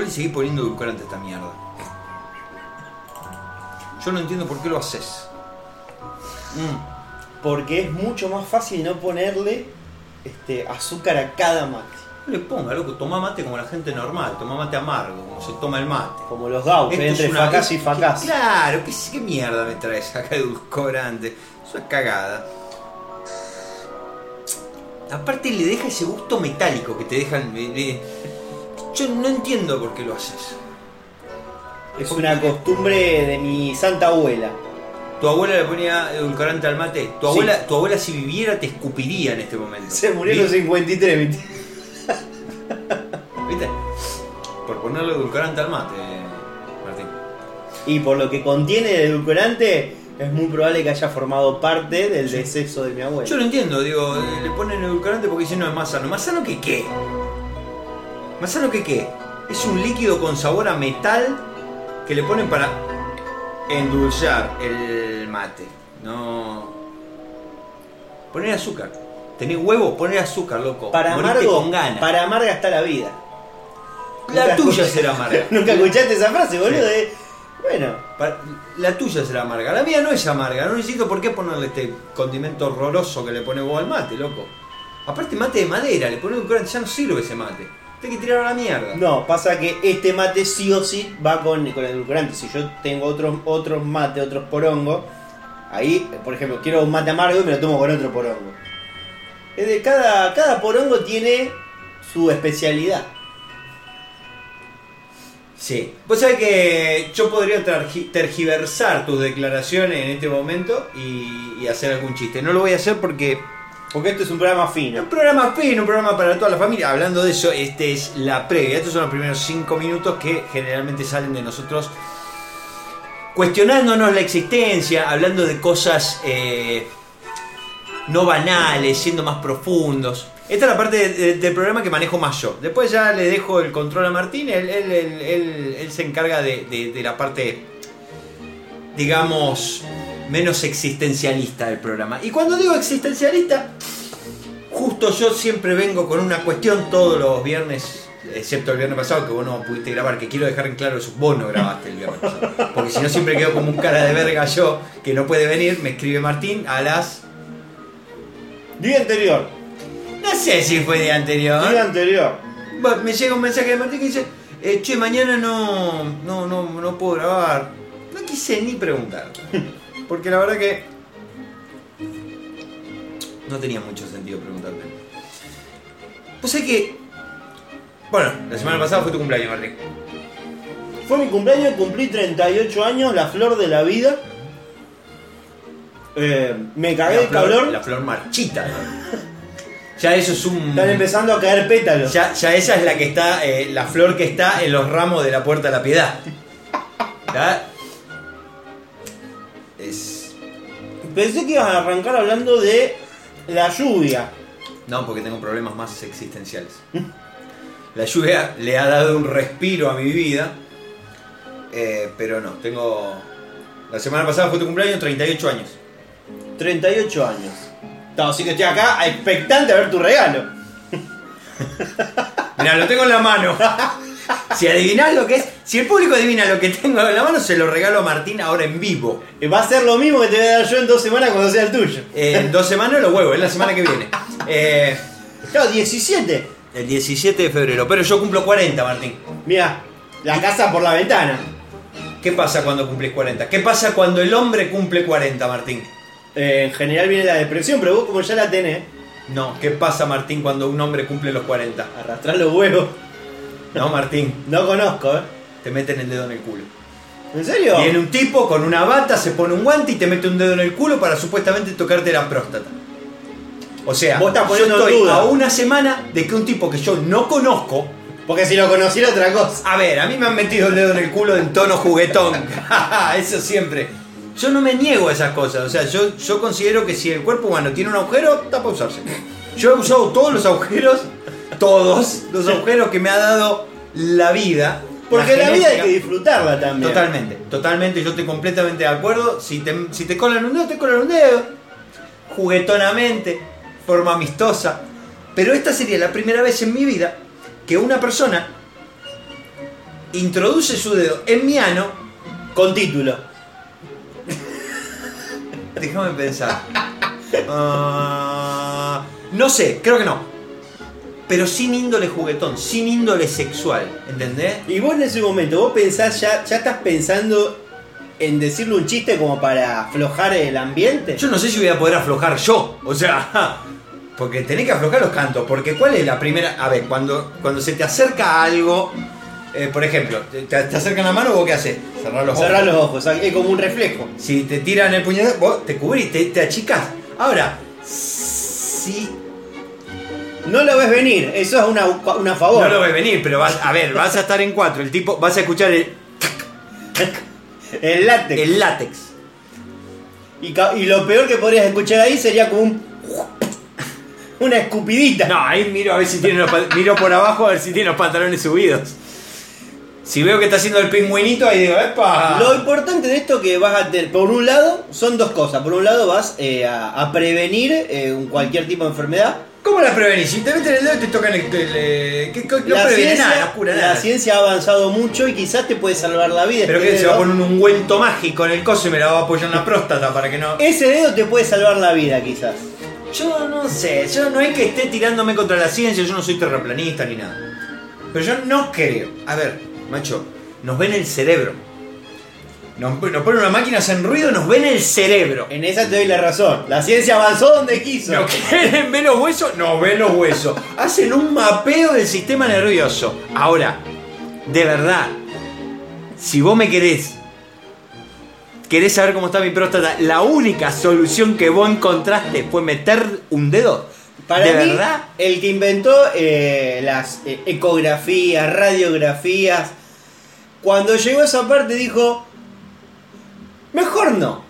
Vos le seguís poniendo edulcorante a esta mierda. Yo no entiendo por qué lo haces. Mm. Porque es mucho más fácil no ponerle este, azúcar a cada mate. No le ponga, loco, toma mate como la gente normal, toma mate amargo, como se toma el mate. Como los gauchos, entre una- y ¿qué- facás. Claro, ¿qué, qué mierda me traes acá edulcorante? Eso es cagada. Aparte le deja ese gusto metálico que te dejan. eh, eh, Yo no entiendo por qué lo haces. Es una costumbre de mi santa abuela. Tu abuela le ponía edulcorante al mate. Tu abuela, tu abuela si viviera te escupiría en este momento. Se murió a los Vi- 53, mi tío. ¿Viste? Por ponerle edulcorante al mate, Martín. Y por lo que contiene de edulcorante, es muy probable que haya formado parte del deceso de mi abuela. Yo no entiendo, digo, eh, le ponen edulcorante porque dicen no es más sano. ¿Más sano que qué? ¿Más sano que qué? Es un líquido con sabor a metal que le ponen para endulzar el mate. No. Poner azúcar. Tenés huevo, poner azúcar, loco. para Morite amargo, con ganas. para amarga está la vida. La Nunca tuya escuché- será amarga. Nunca escuchaste esa frase, boludo. Sí. de- Bueno, Para- la tuya será amarga. La mía no es amarga. No necesito por qué ponerle este condimento horroroso que le pone vos al mate, loco. Aparte mate de madera, le pones edulcorante, ya no sirve ese mate. Tengo que tirar a la mierda. no, pasa que este mate sí o sí va con, con edulcorante. Si yo tengo otros otros mate, otros porongos, ahí, por ejemplo, quiero un mate amargo y me lo tomo con otro porongo. Es de cada, cada porongo tiene su especialidad. Sí. Vos sabés que yo podría tergi- tergiversar tus declaraciones en este momento y, y hacer algún chiste. No lo voy a hacer porque Porque esto es un programa fino. un programa fino, un programa para toda la familia. Hablando de eso, este es la previa. Estos son los primeros cinco minutos que generalmente salen de nosotros cuestionándonos la existencia, hablando de cosas eh, no banales, siendo más profundos. Esta es la parte de- de- del programa que manejo más yo. Después ya le dejo el control a Martín, él, se encarga de la parte, digamos, menos existencialista del programa. Y cuando digo existencialista, justo yo siempre vengo con una cuestión todos los viernes, excepto el viernes pasado que vos no pudiste grabar, que quiero dejar en claro eso, vos no grabaste el viernes pasado. Porque si no siempre quedo como un cara de verga yo, que no puede venir, me escribe Martín a las... Día anterior. No sé si fue de anterior. Día anterior. Bueno, me llega un mensaje de Martín que dice, eh, che, mañana no, no, no, no puedo grabar. No quise ni preguntar. Porque la verdad que no tenía mucho sentido preguntarte. Pues es que... Bueno, la semana pasada fue tu cumpleaños, Martín. Fue mi cumpleaños, cumplí 38 años, la flor de la vida. Eh, me cagué La de flor, calor. la flor marchita. Ya eso es un... Están empezando a caer pétalos. Ya, ya esa es la que está, eh, la flor que está en los ramos de la puerta de la piedad. ¿Ya? Es... Pensé que ibas a arrancar hablando de la lluvia. No, porque tengo problemas más existenciales. La lluvia le ha dado un respiro a mi vida, eh, pero no, tengo... La semana pasada fue tu cumpleaños, 38 años. 38 años. No, así que estoy acá expectante a ver tu regalo. Mira, lo tengo en la mano. Si adivinás lo que es, si el público adivina lo que tengo en la mano, se lo regalo a Martín ahora en vivo. Eh, Va a ser lo mismo que te voy a dar yo en dos semanas cuando sea el tuyo. Eh, en dos semanas lo huevo, es la semana que viene. Eh, Claro, 17. el 17 de febrero, pero yo cumplo 40, Martín. Mira, la casa por la ventana. ¿Qué pasa cuando cumplís 40? ¿Qué pasa cuando el hombre cumple 40, Martín? Eh, en general viene la depresión, pero vos como ya la tenés, No, ¿qué pasa, Martín, cuando un hombre cumple los 40? arrastrás los huevos. No, Martín, No conozco, ¿eh? te meten el dedo en el culo. ¿En serio? Viene un tipo con una bata, se pone un guante y te mete un dedo en el culo para supuestamente tocarte la próstata. O sea, Vos estás yo poniendo en estoy duda. a una semana de que un tipo que yo no conozco. Porque si lo conociera otra cosa. A ver, a mí me han metido el dedo en el culo en tono juguetón. Eso siempre. Yo no me niego a esas cosas. O sea, yo, yo considero que si el cuerpo humano tiene un agujero, está para usarse. Yo he usado todos los agujeros, todos los agujeros que me ha dado la vida. Porque la, vida hay que disfrutarla también. Totalmente, totalmente, yo estoy completamente de acuerdo. Si te, si te colan un dedo, te colan un dedo. Juguetonamente, forma amistosa. Pero esta sería la primera vez en mi vida que una persona introduce su dedo en mi ano, Con título. déjame pensar. Ah, no sé, creo que no. Pero sin índole juguetón, sin índole sexual, ¿entendés? Y vos en ese momento, vos pensás ya, ya estás pensando en decirle un chiste como para aflojar el ambiente. Yo no sé si voy a poder aflojar yo. O sea, porque tenés que aflojar los cantos. Porque ¿cuál es la primera? A ver, cuando, cuando se te acerca algo, eh, por ejemplo, te, te acercan la mano, ¿vos qué haces? Cerrar los Cerrar ojos. los ojos, es como un reflejo. Si te tiran el puñetazo, vos te cubrís, te, te achicás. Ahora, si No lo ves venir, eso es una, una favor. no lo ves venir, pero vas, a ver, vas a estar en cuatro, el tipo, vas a escuchar el, El látex. el látex. Y, lo peor que podrías escuchar ahí sería como un. Una escupidita. No, ahí miro a ver si tiene los miro por abajo a ver si tiene los pantalones subidos. Si veo que está haciendo el pingüinito, ahí digo, ¡epa! Lo importante de esto que vas a tener, por un lado, son dos cosas. Por un lado, vas eh, a, a prevenir eh, cualquier tipo de enfermedad. ¿Cómo la prevenís? Si te meten el dedo y te tocan el. el, eh, ¿qué, qué- no la, previene ciencia, nada, no cura la ciencia ha avanzado mucho y quizás te puede salvar la vida. Pero este que se va a poner un ungüento mágico en el coso y me la va a apoyar en la próstata para que no. Ese dedo te puede salvar la vida, quizás. Yo no sé, yo no es que esté tirándome contra la ciencia, yo no soy terraplanista ni nada. Pero yo no creo. A ver, macho, nos ven el cerebro. Nos, nos ponen una máquina, hacen ruido, nos ven el cerebro. En esa te doy la razón. La ciencia avanzó donde quiso. ¿No quieren ver los huesos? No ven los huesos. Hacen un mapeo del sistema nervioso. Ahora, de verdad, si vos me querés, querés saber cómo está mi próstata, la única solución que vos encontraste fue meter un dedo. Para ¿De mí, verdad? el que inventó eh, las eh, ecografías, radiografías, cuando llegó a esa parte dijo, mejor no.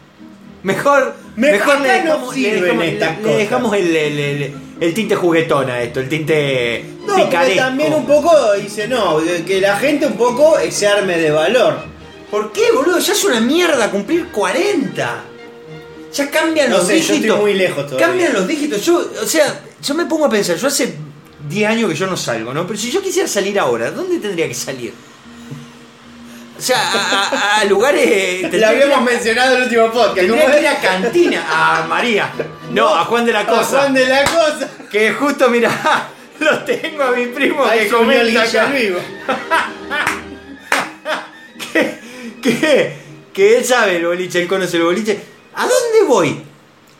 Mejor, Me- mejor le no dejamos, le sirven dejamos- estas le cosas. dejamos el, el- el- el tinte juguetón a esto, el tinte No, picaresco. también un poco dice, no, que la gente un poco eh, se arme de valor. ¿Por qué, boludo? Ya es una mierda cumplir 40. Ya cambian No los sé, yo dígitos. estoy muy lejos todavía. Cambian los dígitos. Yo, o sea, yo me pongo a pensar, yo hace 10 años que yo no salgo, ¿no? Pero si yo quisiera salir ahora, ¿dónde tendría que salir? O sea, a, a- a lugares. La tendría que ir a- habíamos mencionado en el último podcast. Tendría ¿cómo que ir es? a cantina. A María. No, a Juan de la A Cosa. Juan de la Cosa. Que justo, mira, lo tengo a mi primo Ahí que comenta acá. vivo. que, que, que él sabe el boliche, él conoce el boliche. ¿A dónde voy?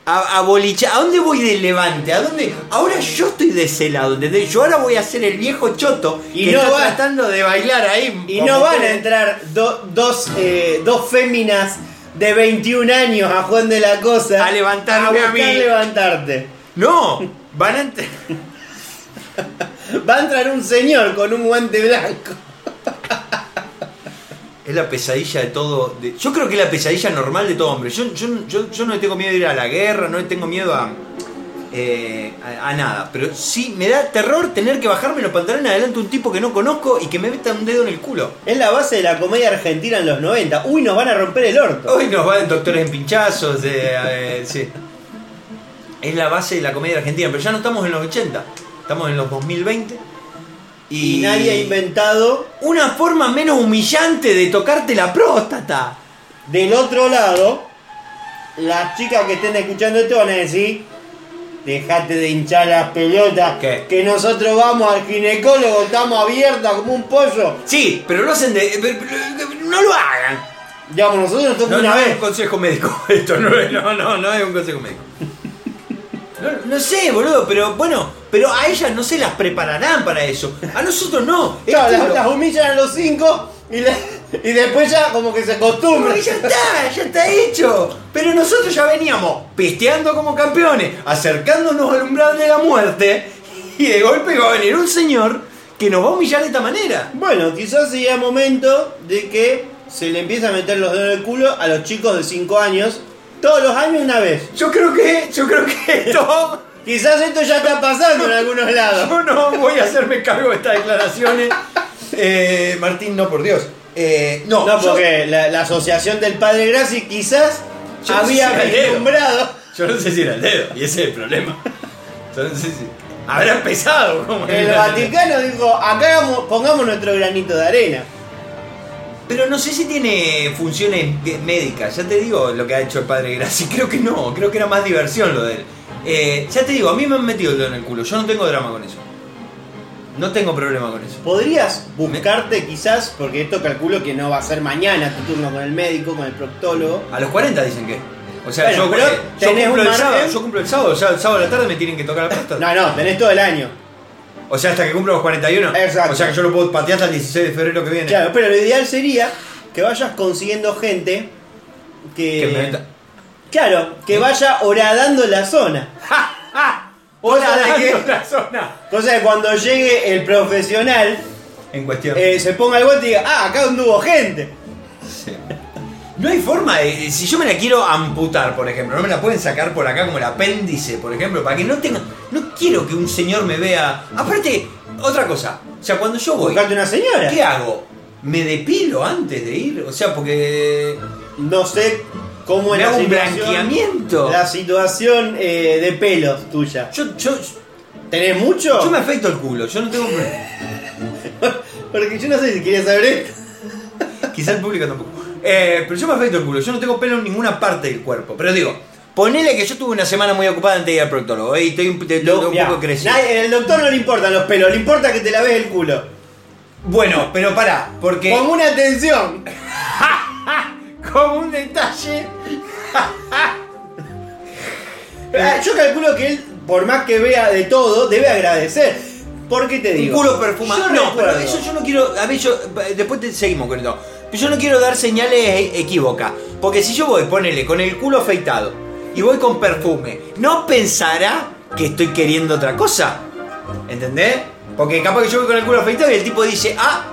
A, a ¿a dónde voy de levante? ¿A dónde? Ahora yo estoy de ese lado, ¿entendés? Yo ahora voy a ser el viejo choto Y que no está va- tratando de bailar ahí. Y no van a entrar do- dos, eh, dos féminas de 21 años a Juan de la Cosa A levantarme a buscar mí. levantarte. No, van a entrar. Va a entrar un señor con un guante blanco. Es la pesadilla de todo. de- yo creo que es la pesadilla normal de todo hombre. Yo, yo, yo, yo no le tengo miedo de ir a la guerra, no le tengo miedo a, eh, a, a nada. Pero sí me da terror tener que bajarme los pantalones adelante de un tipo que no conozco y que me meta un dedo en el culo. Es la base de la comedia argentina en los 90. Uy, nos van a romper el orto. Hoy nos van doctores en pinchazos. eh, eh, sí. Es la base de la comedia argentina, pero ya no estamos en los 80, estamos en los 2020. Y nadie ha inventado. Una forma menos humillante de tocarte la próstata. Del otro lado, las chicas que estén escuchando esto van a decir. Dejate de hinchar las pelotas. ¿Qué? Que nosotros vamos al ginecólogo, estamos abiertas como un pollo. Sí, pero lo hacen de. pero- pero- No lo hagan. Digamos, nosotros nos No, una no es vez. un consejo médico. Esto no es, no, no, no es un consejo médico. No, no sé, boludo, pero bueno, pero a ellas no se las prepararán para eso. A nosotros no. Claro, las, humillan a los cinco y, después ya como que se acostumbran. Ya está, ya está hecho. Pero nosotros ya veníamos pisteando como campeones, acercándonos al umbral de la muerte, y de golpe va a venir un señor que nos va a humillar de esta manera. Bueno, quizás sería momento de que se le empiece a meter los dedos en el culo a los chicos de 5 años, todos los años una vez. Yo creo que, yo creo que esto. Quizás esto ya está pasando en algunos lados. Yo no voy a hacerme cargo de estas declaraciones. Eh, Martín, no, por Dios. Eh, no, No, yo- porque la, la asociación del Padre Graci quizás Yo no sé había si acostumbrado. Yo no sé si era el dedo, y ese es el problema. Yo no sé si. Habrá empezado como El Vaticano dijo, acá pongamos nuestro granito de arena. Pero no sé si tiene funciones médicas. Ya te digo lo que ha hecho el padre Graci. Creo que no. Creo que era más diversión lo de él. Eh, ya te digo, a mí me han metido el dedo en el culo. Yo no tengo drama con eso. No tengo problema con eso. Podrías buscarte quizás, porque esto calculo que no va a ser mañana tu turno con el médico, con el proctólogo. A los 40 dicen que. O sea, Bueno, yo, pero eh, yo tenés cumplo un el sábado, yo cumplo el sábado, ya el sábado a la tarde me tienen que tocar la próstata. No, no, tenés todo el año. O sea, hasta que cumplo los 41. Exacto. O sea que yo lo puedo patear hasta el 16 de febrero que viene. Claro, pero lo ideal sería que vayas consiguiendo gente que. Que me meta- Claro, que vaya horadando la zona. Cosa de que- la zona. Cosa de cuando llegue el profesional, En cuestión. eh, se ponga el guante y diga, ah, acá anduvo gente. Sí. No hay forma de. Si yo me la quiero amputar, por ejemplo, no me la pueden sacar por acá como el apéndice, por ejemplo, para que no tenga. No quiero que un señor me vea. Aparte, otra cosa. O sea, cuando yo voy. Una señora. ¿Qué hago? ¿Me depilo antes de ir? O sea, porque. No sé cómo es ¿Me la hago un blanqueamiento? la situación eh, de pelos tuya. Yo, yo, ¿Tenés mucho? yo me afecto el culo, yo no tengo problema. Porque yo no sé si quieres saber esto. Quizá el público tampoco. Eh, pero yo me afecto el culo, yo no tengo pelo en ninguna parte del cuerpo. Pero digo, ponele que yo tuve una semana muy ocupada antes de ir al proctólogo ¿eh? y estoy un, te- Lo- un mirá, poco crecido. nadie- el doctor no le importan los pelos, le importa que te laves el culo. Bueno, pero pará, porque Con una atención. como un detalle. Ah, Yo calculo que él, por más que vea de todo, debe agradecer. ¿Por qué te Un digo? culo perfumado. Yo no, pero eso yo no quiero. A ver, yo. Después te seguimos con esto. Pero yo no quiero dar señales e- equívocas. Porque si yo voy, ponele, con el culo afeitado y voy con perfume, ¿no pensará que estoy queriendo otra cosa? ¿Entendés? Porque capaz que yo voy con el culo afeitado y el tipo dice, ah,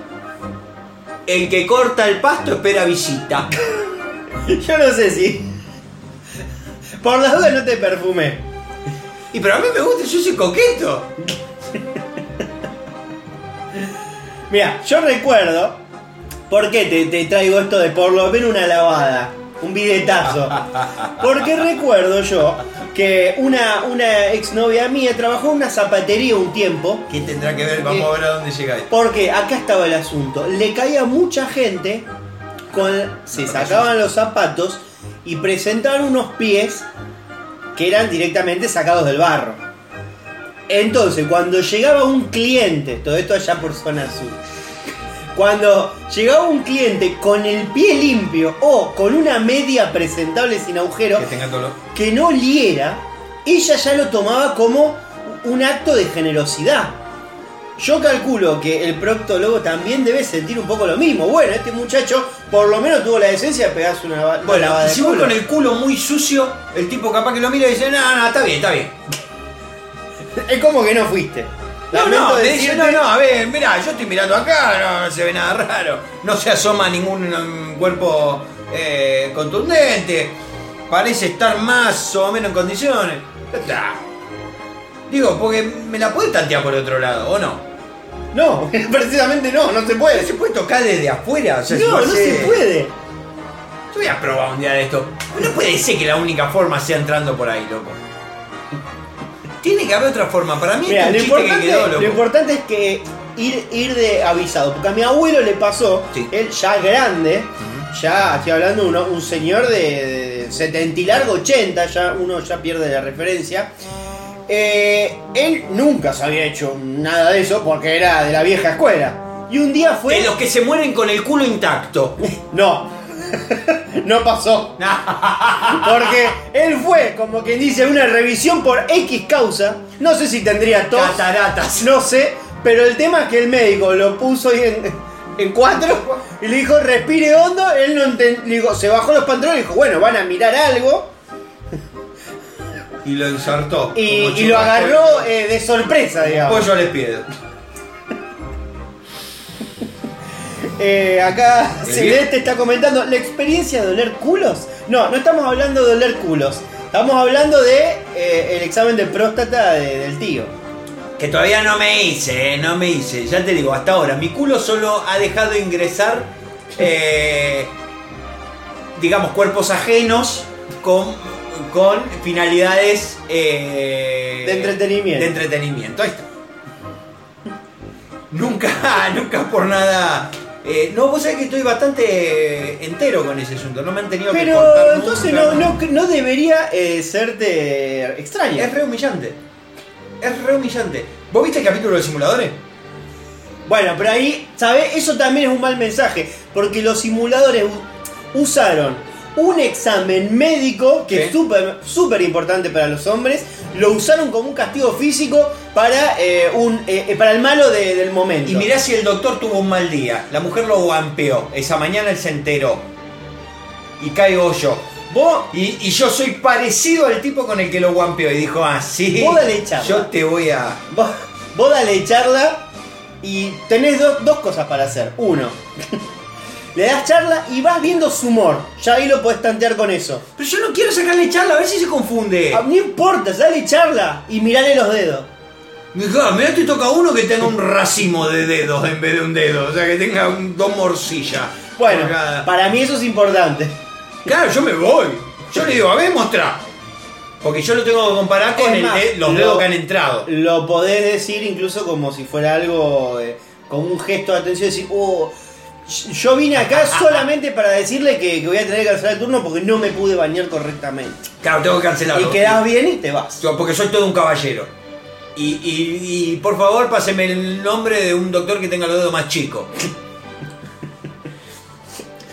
el que corta el pasto espera visita. Yo no sé si. Por las dudas no te perfumé. Y pero a mí me gusta, yo soy coqueto. Mira, yo recuerdo. ¿Por qué te, te traigo esto de por lo menos una lavada? Un bidetazo. Porque recuerdo yo que una, una exnovia mía trabajó en una zapatería un tiempo. ¿Qué tendrá que ver? Vamos a ver a dónde llega esto. Porque acá estaba el asunto. Le caía mucha gente con. Se sacaban los zapatos y presentaban unos pies que eran directamente sacados del barro. Entonces, cuando llegaba un cliente, todo esto allá por zona sur, cuando llegaba un cliente con el pie limpio o con una media presentable sin agujero, Que tenga color. que no oliera, ella ya lo tomaba como un acto de generosidad. Yo calculo que el proctólogo también debe sentir un poco lo mismo. Bueno, este muchacho por lo menos tuvo la decencia de pegarse una, una Bueno, lavada de si culo. con el culo muy sucio, el tipo capaz que lo mira y dice, no, no, está bien, está bien. Es como que no fuiste. No, no, me dice, no, no, a ver, mirá, yo estoy mirando acá, no, no se ve nada raro. No se asoma ningún um, cuerpo eh, contundente. Parece estar más o menos en condiciones. Ya está. Digo, porque me la puede tantear por otro lado, ¿o no? No, precisamente no, no se puede. ¿Se puede tocar desde afuera? O sea, No, no se puede. Yo voy a probar un día de esto. No puede ser que la única forma sea entrando por ahí, loco. Tiene que haber otra forma. Para mí Mira, es lo un chiste que importante, quedó, loco. lo importante es que ir, ir de avisado. Porque a mi abuelo le pasó, Sí. él ya grande, ya estoy hablando de uno- un señor de, de 70 y largo, 80, ya uno ya pierde la referencia. Eh, él nunca se había hecho nada de eso porque era de la vieja escuela. Y un día fue. De los que se mueren con el culo intacto. No, no pasó. Porque él fue, como quien dice, una revisión por X causa. No sé si tendría tos. Cataratas. No sé, pero el tema es que el médico lo puso ahí en, en cuatro y le dijo respire hondo. Él no enten- le dijo, se bajó los pantalones y dijo, bueno, van a mirar algo. Y lo ensartó. Y, lo agarró eh, de sorpresa, digamos. Pollo les pido. Eh, acá ¿El Celeste está comentando la experiencia de oler culos. No, no estamos hablando de oler culos. Estamos hablando de eh, el examen de próstata de- del tío. Que todavía no me hice, eh, no me hice. Ya te digo, hasta ahora. Mi culo solo ha dejado ingresar, eh, digamos, cuerpos ajenos con, con finalidades eh, De entretenimiento. De entretenimiento, ahí está. Nunca, nunca por nada Eh, no, vos sabés que estoy bastante entero con ese asunto. No me han tenido que Pero entonces nunca. no, no, no debería eh, serte extraño. Es re humillante. Es re humillante. ¿Vos viste el capítulo de simuladores? Bueno, pero ahí, ¿sabes? Eso también es un mal mensaje, porque los simuladores usaron un examen médico, que es súper súper importante para los hombres, lo usaron como un castigo físico para, eh, un, eh, eh, para el malo de- del momento. Y mirá si el doctor tuvo un mal día. La mujer lo guampeó. Esa mañana él se enteró. Y caigo yo. Vos, Y, y yo soy parecido al tipo con el que lo guampeó. Y dijo, ah, sí. Vos dale charla. Yo te voy a. vos, vos dale charla y tenés do- dos cosas para hacer. Uno, le das charla y vas viendo su humor. Ya ahí lo podés tantear con eso. Pero yo no quiero sacarle charla, a ver si se confunde. Ah, No importa, dale charla y mirale los dedos. Mirá, mirá, te toca uno que tenga un racimo de dedos en vez de un dedo. O sea, que tenga un- dos morcillas. Bueno, cada- para mí eso es importante. Claro, yo me voy. Yo le digo, a ver, mostrá. Porque yo lo tengo que comparar con el más, de- los lo- dedos que han entrado. Lo podés decir incluso como si fuera algo, eh, como un gesto de atención, decir, oh, yo vine acá solamente para decirle que, que voy a tener que cancelar el turno porque no me pude bañar correctamente. Claro, tengo que cancelarlo. Y quedás bien y te vas. Yo, Porque soy todo un caballero. Y, y- y, por favor, páseme el nombre de un doctor que tenga los dedos más chicos.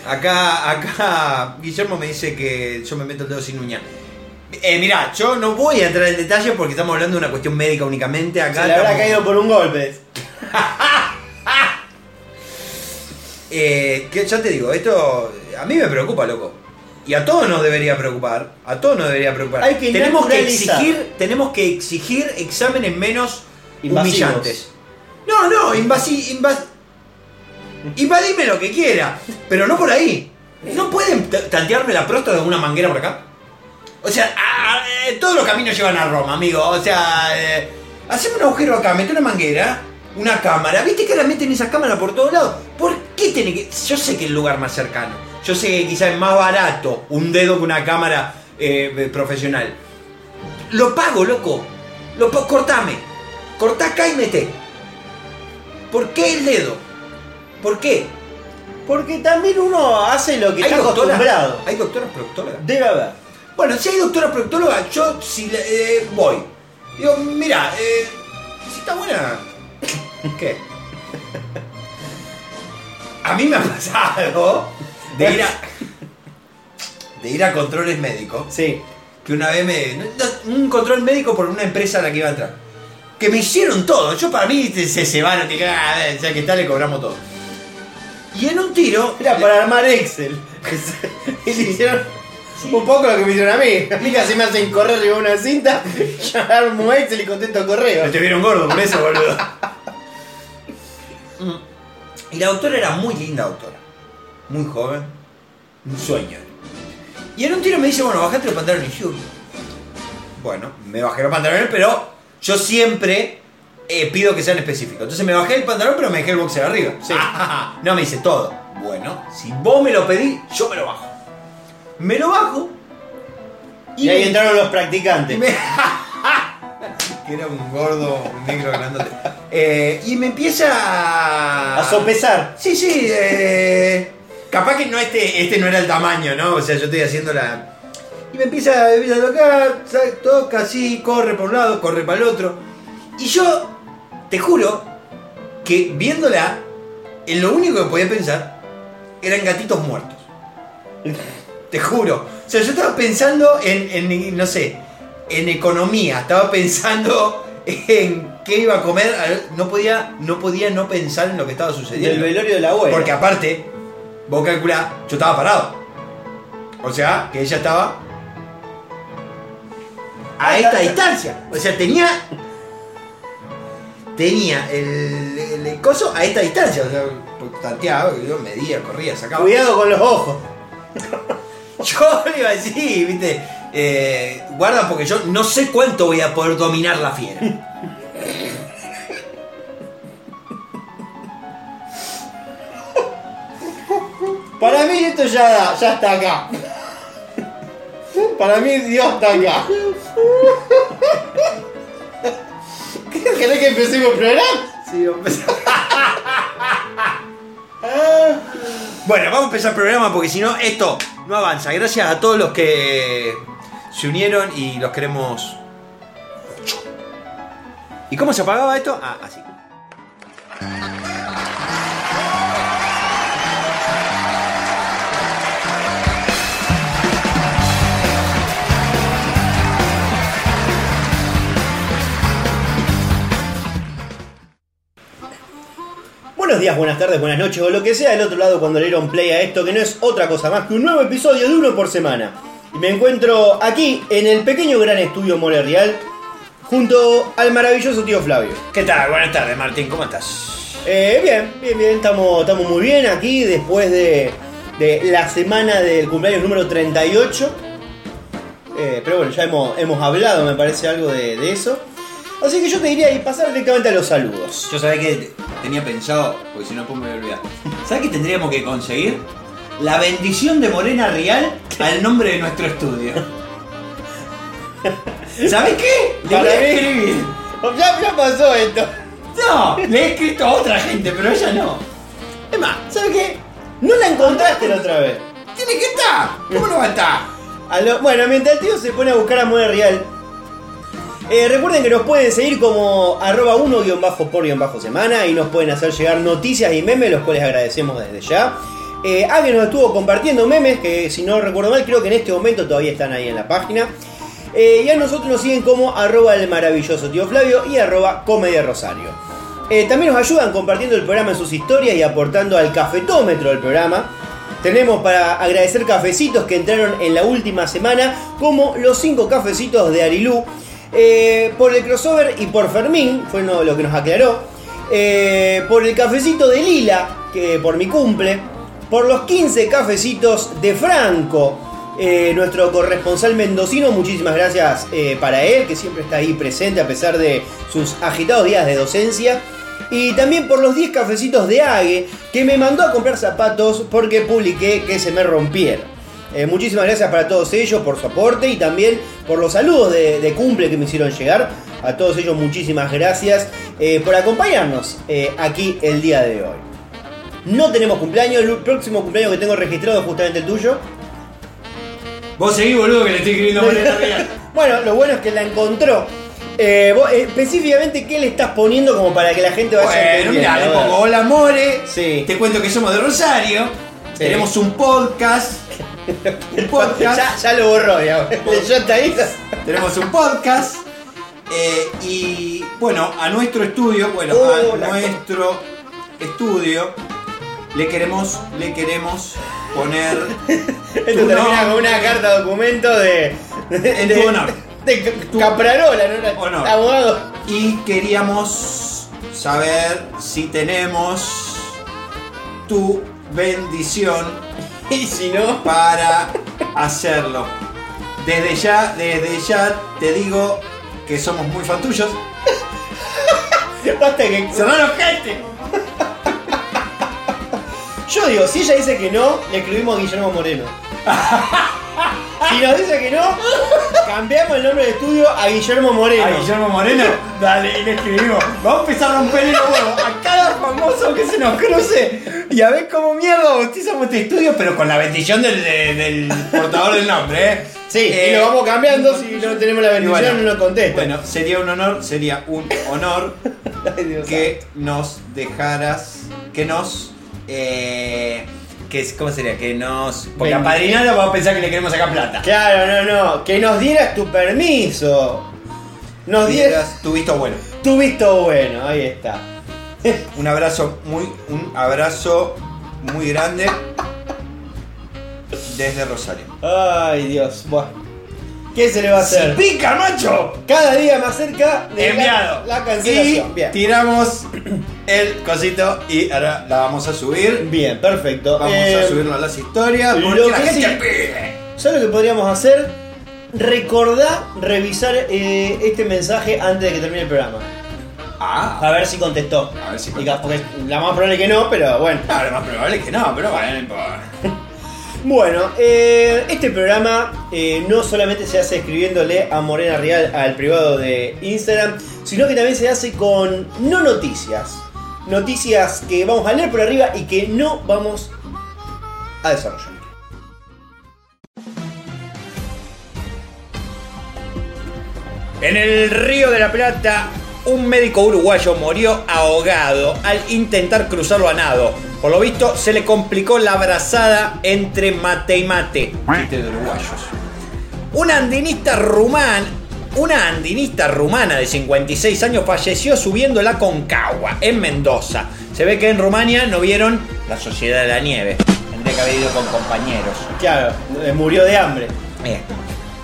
Acá, acá, Guillermo me dice que yo me meto el dedo sin uña. Eh, mirá, yo no voy a entrar en detalle porque estamos hablando de una cuestión médica únicamente. Acá Se le habrá estamos- caído por un golpe. Eh, que ya te digo, esto a mí me preocupa, loco. Y a todos nos debería preocupar. A todos nos debería preocupar. Hay que tenemos que exigir, tenemos que exigir exámenes menos Invasivos. humillantes. No, no, invasi, invas- invadime lo que quiera, pero no por ahí. ¿No pueden tantearme la próstata de una manguera por acá? O sea, a- a- eh, todos los caminos llevan a Roma, amigo. O sea, eh, haceme un agujero acá, mete una manguera, una cámara. ¿Viste que ahora meten esas cámaras por todos lados? ¿Por qué tiene que.? Yo sé que el lugar más cercano. Yo sé que quizás es más barato un dedo que una cámara eh, profesional. Lo pago, loco. Lo pa- cortame. Cortá acá y mete. ¿Por qué el dedo? ¿Por qué? Porque también uno hace lo que está doctoras? acostumbrado. ¿Hay doctoras proctólogas? Debe haber. Bueno, si hay doctora proctóloga, yo si le- eh, voy. Digo, mira, eh, si está buena. ¿Qué? A mí me ha pasado de ir a. de ir a controles médicos. Sí. Que una vez me. Un control médico por una empresa a la que iba a entrar. Que me hicieron todo. Yo para mí se, se van, te cagan, ya que está, le cobramos todo. Y en un tiro. Era para armar Excel. y le hicieron un poco lo que me hicieron a mí. A mí casi me hacen correr llevar una cinta, yo armo Excel y contesto correo. Te vieron gordo por eso, boludo. y la doctora era muy linda doctora. Muy joven. Un sueño. Y en un tiro me dice, bueno, bajate los pantalones. Y yo, bueno, me bajé los pantalones, pero yo siempre eh, pido que sean específicos. Entonces me bajé el pantalón, pero me dejé el boxer arriba. Sí. no, me dice todo. Bueno, si vos me lo pedís, yo me lo bajo. Me lo bajo. Y ahí me- entraron los practicantes. me- que era un gordo, un negro grandote. Eh, y me empieza a. A sopesar. Sí, sí. eh, capaz que no este, este no era el tamaño, ¿no? O sea, yo estoy haciendo la. Y me empieza, me empieza a tocar, toca así, corre por un lado, corre para el otro. Y yo, te juro, que viéndola, en lo único que podía pensar eran gatitos muertos. Te juro. O sea, yo estaba pensando en, en, no sé, en economía. Estaba pensando en qué iba a comer. No podía, no podía no pensar en lo que estaba Del sucediendo. velorio de la abuela. Porque aparte, vos calculás, yo estaba parado. O sea, que ella estaba a esta distancia. O sea, tenía. Tenía el, el- el coso a esta distancia. O sea, pues, tanteaba, yo medía, corría, sacaba. Cuidado con los ojos. Yo le iba a decir, viste, eh, guarda porque yo no sé cuánto voy a poder dominar la fiera. Para mí esto ya, ya está acá. Para mí Dios está acá. ¿Querés que empecemos el programa? Sí, Ah, Bueno, vamos a empezar el programa porque si no, esto no avanza. Gracias a todos los que se unieron y los queremos mucho. ¿Y cómo se apagaba esto? Ah, así. Buenos días, buenas tardes, buenas noches o lo que sea del otro lado cuando le dieron play a esto que no es otra cosa más que un nuevo episodio de uno por semana. Y me encuentro aquí en el pequeño gran estudio More Real junto al maravilloso tío Flavio. ¿Qué tal? Buenas tardes, Martín. ¿Cómo estás? Eh, bien, bien, bien, estamos, estamos muy bien aquí después de, de la semana del cumpleaños número 38. Eh, pero bueno, ya hemos, hemos hablado, me parece, algo de, de eso. Así que yo te diría y pasar directamente a los saludos. Yo sabía que tenía pensado, porque si no después me voy a olvidar. ¿Sabes qué tendríamos que conseguir? La bendición de Morena Real al nombre de nuestro estudio. ¿Sabes qué? Le voy a escribir. Ya, ya pasó esto. No, le he escrito a otra gente, pero ella no. Es más, ¿sabes qué? No la encontraste la otra vez. Tiene que estar. ¿Cómo no va a estar? A lo- bueno, mientras el tío se pone a buscar a Moneda Real, eh, recuerden que nos pueden seguir como arroba 1 bajo por semana y nos pueden hacer llegar noticias y memes, los cuales agradecemos desde ya. Eh, alguien nos estuvo compartiendo memes, que si no recuerdo mal, creo que en este momento todavía están ahí en la página. Eh, y a nosotros nos siguen como arroba el maravilloso tío Flavio y arroba comedia rosario. Eh, también nos ayudan compartiendo el programa en sus historias y aportando al cafetómetro del programa. Tenemos para agradecer cafecitos que entraron en la última semana, como los 5 cafecitos de Arilú, eh, por el crossover y por Fermín, fue lo que nos aclaró, por el cafecito de Lila, que por mi cumple, por los 15 cafecitos de Franco, eh, nuestro corresponsal mendocino, muchísimas gracias eh, para él, que siempre está ahí presente a pesar de sus agitados días de docencia. Y también por los 10 cafecitos de Ague, que me mandó a comprar zapatos porque publiqué que se me rompieron. Eh, muchísimas gracias para todos ellos por su aporte y también por los saludos de, de cumple que me hicieron llegar. A todos ellos muchísimas gracias por acompañarnos aquí el día de hoy. No tenemos cumpleaños, el próximo cumpleaños que tengo registrado es justamente el tuyo. Vos seguís, boludo, que le estoy escribiendo. Bueno, lo bueno es que la encontró. Eh, vos, eh, específicamente, ¿qué le estás poniendo como para que la gente vaya Bueno, mira, le pongo hola More. Sí. Te cuento que somos de Rosario. Sí. Tenemos un podcast. Un podcast. Ya, ya lo borró, hasta ahí. Tenemos un podcast. eh, y bueno, a nuestro estudio, bueno, Oh, a nuestro estudio le queremos, le queremos poner Esto tu termina con una carta documento de. de En tu honor. De Caprarola, ¿no? Era Honor. Abogado. y queríamos saber si tenemos tu bendición Y si no. para hacerlo. Desde ya, desde ya te digo que somos muy fan tuyos. Basta que. ¡Cerraron gente! Yo digo, si ella dice que no, le escribimos a Guillermo Moreno. Si nos dice que no, cambiamos el nombre del estudio a Guillermo Moreno. A Guillermo Moreno, dale, y le escribimos. Vamos a empezar a romper los huevos a cada famoso que se nos cruce. Y a ver cómo mierda bautizamos este estudio, pero con la bendición del, de- del portador del nombre, ¿eh? Sí, Eh, y lo vamos cambiando si no tenemos la bendición bueno, no nos contesta. Bueno, sería un honor, sería un honor Ay, Dios que nos dejaras, que nos, eh, que es, ¿cómo sería? Que nos, porque Bendición. apadrinado vamos a pensar que le queremos sacar plata. Claro, no, no. Que nos dieras tu permiso. Nos dieras tu visto bueno. tu visto bueno. Ahí está. Un abrazo muy, un abrazo muy grande desde Rosario. Ay, Dios. Buah. ¿Qué se le va a hacer? pica, macho! Cada día más cerca de Enviado. la, la Y cancelación. Bien. tiramos el cosito y ahora la vamos a subir. Bien, perfecto. Vamos Eh, a subirlo a las historias lo porque la que gente sí- pide. ¿Sabes lo que podríamos hacer? Recordar revisar eh, este mensaje antes de que termine el programa. Ah, A ver si contestó. A ver si Diga, Porque la más probable que no, pero bueno. ah, lo más probable es que no, pero bueno, no importa. Bueno, eh, este programa eh, no solamente se hace escribiéndole a Morena Real al privado de Instagram, sino que también se hace con no noticias. Noticias que vamos a leer por arriba y que no vamos a desarrollar. En el Río de la Plata, un médico uruguayo murió ahogado al intentar cruzarlo a nado. Por lo visto, se le complicó la abrazada entre mate y mate. Chiste de uruguayos. Una andinista rumana, una andinista rumana de 56 años falleció subiendo la Concagua en Mendoza. Se ve que en Rumania no vieron la Sociedad de la Nieve. Tendría que haber ido con compañeros. Claro, eh, murió de hambre. Eh,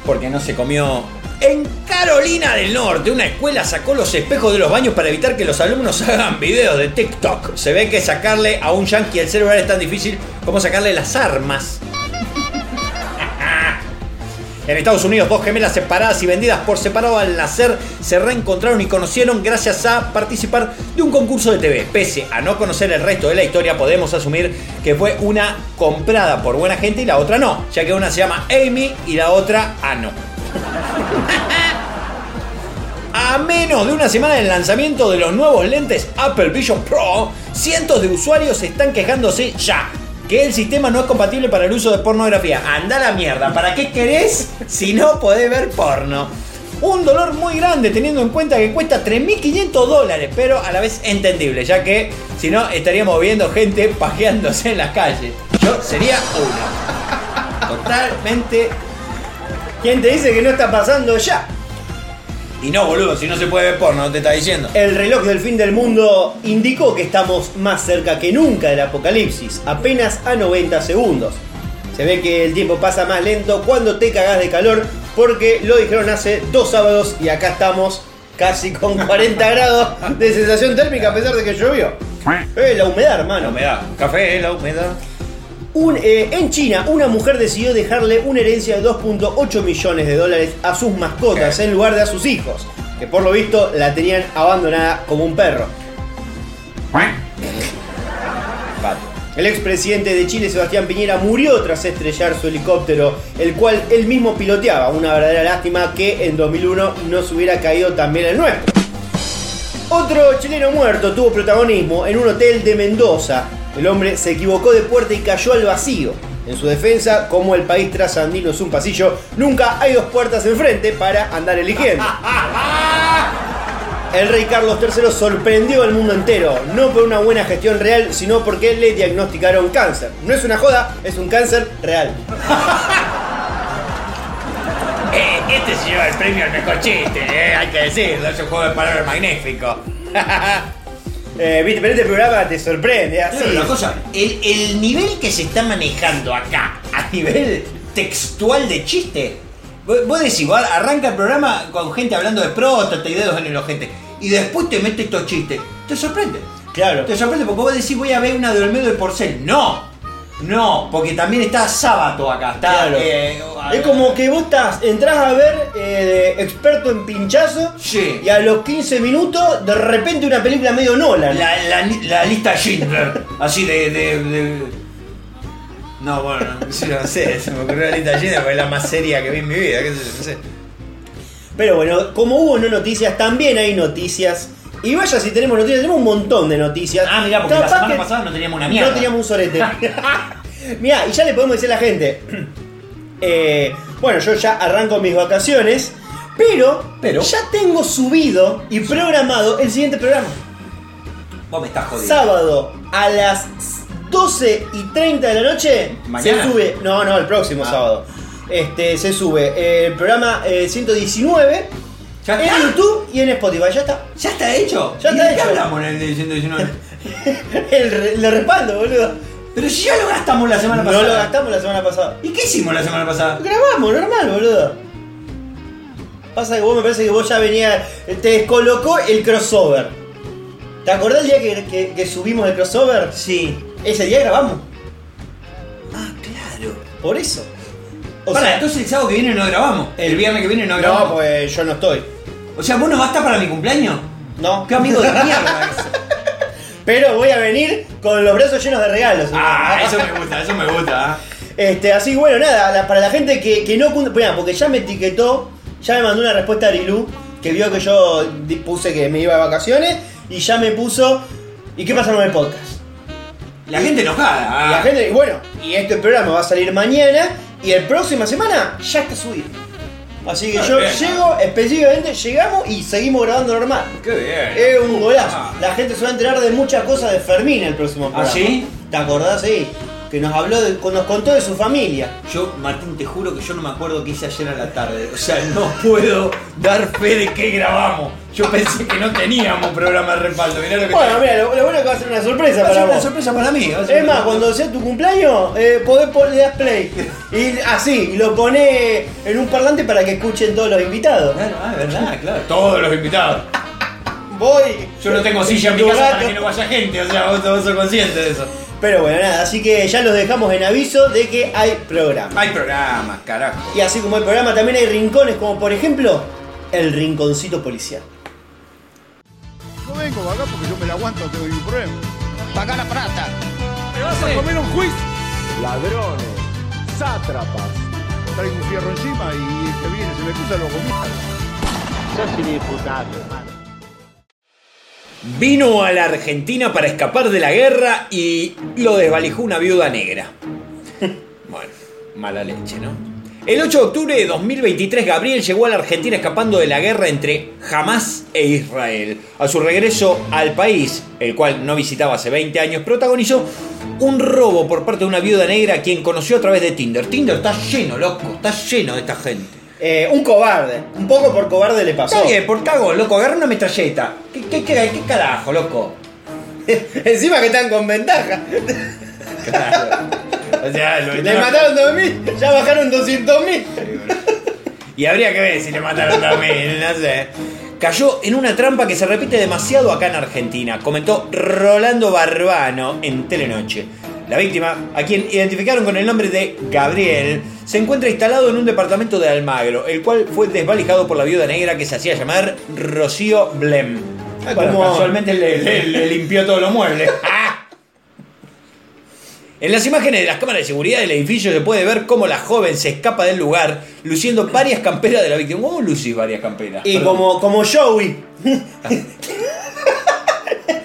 porque no se comió. En Carolina del Norte, una escuela sacó los espejos de los baños para evitar que los alumnos hagan videos de TikTok. Se ve que sacarle a un yankee el celular es tan difícil como sacarle las armas. En Estados Unidos, dos gemelas separadas y vendidas por separado al nacer se reencontraron y conocieron gracias a participar de un concurso de TV. Pese a no conocer el resto de la historia, podemos asumir que fue una comprada por buena gente y la otra no, ya que una se llama Amy y la otra Ano. A menos de una semana del lanzamiento de los nuevos lentes Apple Vision Pro, cientos de usuarios están quejándose ya que el sistema no es compatible para el uso de pornografía. Anda la mierda, ¿para qué querés si no podés ver porno? Un dolor muy grande teniendo en cuenta que cuesta 3.500 dólares, pero a la vez entendible, ya que si no estaríamos viendo gente pajeándose en las calles. Yo sería uno. Totalmente ¿Quién te dice que no está pasando ya? Y no, boludo, si no se puede ver porno, no te está diciendo. El reloj del fin del mundo indicó que estamos más cerca que nunca del apocalipsis, apenas a 90 segundos. Se ve que el tiempo pasa más lento cuando te cagás de calor, porque lo dijeron hace dos sábados y acá estamos casi con 40 grados de sensación térmica a pesar de que llovió. Eh, la humedad, hermano. La humedad. Café, la humedad. Un, eh, en China, una mujer decidió dejarle una herencia de 2.8 millones de dólares a sus mascotas en lugar de a sus hijos, que por lo visto la tenían abandonada como un perro. El expresidente de Chile, Sebastián Piñera, murió tras estrellar su helicóptero, el cual él mismo piloteaba. Una verdadera lástima que en 2001 no se hubiera caído también el nuestro. Otro chileno muerto tuvo protagonismo en un hotel de Mendoza. El hombre se equivocó de puerta y cayó al vacío. En su defensa, como el país trasandino es un pasillo, nunca hay dos puertas enfrente para andar eligiendo. El rey Carlos III sorprendió al mundo entero, no por una buena gestión real, sino porque le diagnosticaron cáncer. No es una joda, es un cáncer real. Eh, este se lleva el premio al mejor chiste, eh, hay que decirlo, es un juego de palabras magnífico. Eh, Viste, pero este programa te sorprende, así. Pero una cosa, el, el nivel que se está manejando acá, a nivel textual de chiste, vos, vos decís, vos arranca el programa con gente hablando de próstata y dedos en el ojete, y después te mete estos chistes, te sorprende. Claro. Te sorprende porque vos decís, voy a ver una de Olmedo de Porcel. No, no, porque también está Sábato acá, está. Claro. eh, Es como que vos estás, entras a ver eh, experto en pinchazo Sí. y a los 15 minutos de repente una película medio Nolan. La, la, la lista Schindler, así de, de, de- No, bueno, no, sí, no sé, se me ocurrió la lista Schindler porque es la más seria que vi en mi vida, qué sé yo, no sé. Pero bueno, como hubo no noticias, también hay noticias. Y vaya si tenemos noticias, tenemos un montón de noticias. Ah, mirá, porque la semana que pasada no teníamos una mierda. No teníamos un sorete. Mirá, y ya le podemos decir a la gente. eh, bueno, yo ya arranco mis vacaciones. Pero, Pero. ya tengo subido y programado el siguiente programa. Vos me estás jodiendo. Sábado a las 12 y 30 de la noche ¿Mañana? se sube. No, no, el próximo Ah. sábado. Este, se sube eh, el programa eh, 119 ¿Ya en está? YouTube y en Spotify. Ya está. ¿Ya está hecho? Ya ¿Y está de qué hecho. hablamos en el de 119? El, re- le respaldo, boludo. Pero si ya lo gastamos la semana No pasada. lo gastamos la semana pasada. ¿Y qué hicimos la semana pasada? Grabamos, normal, boludo. Pasa que vos me parece que vos ya venías. Te descolocó el crossover. ¿Te acordás el día que, que- que subimos el crossover? Sí. Ese día grabamos. Ah, claro. Por eso. O Pará, sea, entonces el sábado que viene no grabamos. El viernes que viene no grabamos. no, pues yo no estoy. O sea, vos no vas a estar para mi cumpleaños. No. Qué amigo de mierda. Pero voy a venir con los brazos llenos de regalos. Ah, eso me gusta, eso me gusta. ¿ah? Este, así bueno, nada, la- para la gente que, que no. Bueno, porque ya me etiquetó, ya me mandó una respuesta a Arilu, que vio que yo puse que me iba de vacaciones, y ya me puso. ¿Y qué pasa con el podcast? La gente enojada. La ah. gente, bueno, y este programa va a salir mañana y el próxima semana ya está subido. Así que Ah, yo bien, llego, específicamente llegamos y seguimos grabando normal. Qué bien. Es un golazo. Ah. La gente se va a enterar de muchas cosas de Fermín el próximo ¿Ah, programa. sí? ¿Te acordás? Sí. Que nos habló, de- nos contó de su familia. Yo, Martín, te juro que yo no me acuerdo qué hice ayer a la tarde. O sea, no puedo dar fe de qué grabamos. Yo pensé que no teníamos programa de respaldo. Mirá lo que Bueno, mira, lo, lo bueno es que va a ser una sorpresa Va a para ser una vos. sorpresa para mí. va a ser Es una- más, cuando sea tu cumpleaños, eh, podés poner le das play. Y así, y lo ponés en un parlante para que escuchen todos los invitados. Claro, ah, es verdad, claro. Todos los invitados. Voy. Yo no tengo silla en mi Tu casa para gato. que no vaya gente. O sea, vos, vos sos consciente de eso. Pero bueno, nada, así que ya los dejamos en aviso de que hay programa. Hay programas, carajo. Y así como hay programa, también hay rincones, como por ejemplo, el rinconcito policial. No vengo acá porque yo me la aguanto, tengo ningún problema. Paga la plata. ¿Me vas a comer un juicio? ladrones, sátrapas. Traigo un fierro encima y el que viene se me cruza lo comí. Sos inimputable, hermano. Vino a la Argentina para escapar de la guerra y lo desvalijó una viuda negra. Bueno, mala leche, ¿no? El 8 de octubre de 2023, Gabriel llegó a la Argentina escapando de la guerra entre Hamas e Israel. A su regreso al país, el cual no visitaba hace 20 años, protagonizó un robo por parte de una viuda negra a quien conoció a través de Tinder. Tinder está lleno, loco, está lleno de esta gente. Eh, un cobarde, un poco por cobarde le pasó. Está bien, por cago, loco, agarra una metralleta. ¿Qué, qué, qué, qué carajo, loco? Encima que están con ventaja. O sea, lo Le mataron 2.000, ya bajaron 200.000. Y habría que ver si le mataron también, no sé. Cayó en una trampa que se repite demasiado acá en Argentina, comentó Rolando Barbano en Telenoche. La víctima, a quien identificaron con el nombre de Gabriel, se encuentra instalado en un departamento de Almagro, el cual fue desvalijado por la viuda negra que se hacía llamar Rocío Blem. Bueno, ¿Cómo? casualmente le, le- le limpió todos los muebles. ¡Ah! En las imágenes de las cámaras de seguridad del edificio se puede ver cómo la joven se escapa del lugar luciendo varias camperas de la víctima. ¿Cómo lucís varias camperas? Y Perdón. como, como Joey.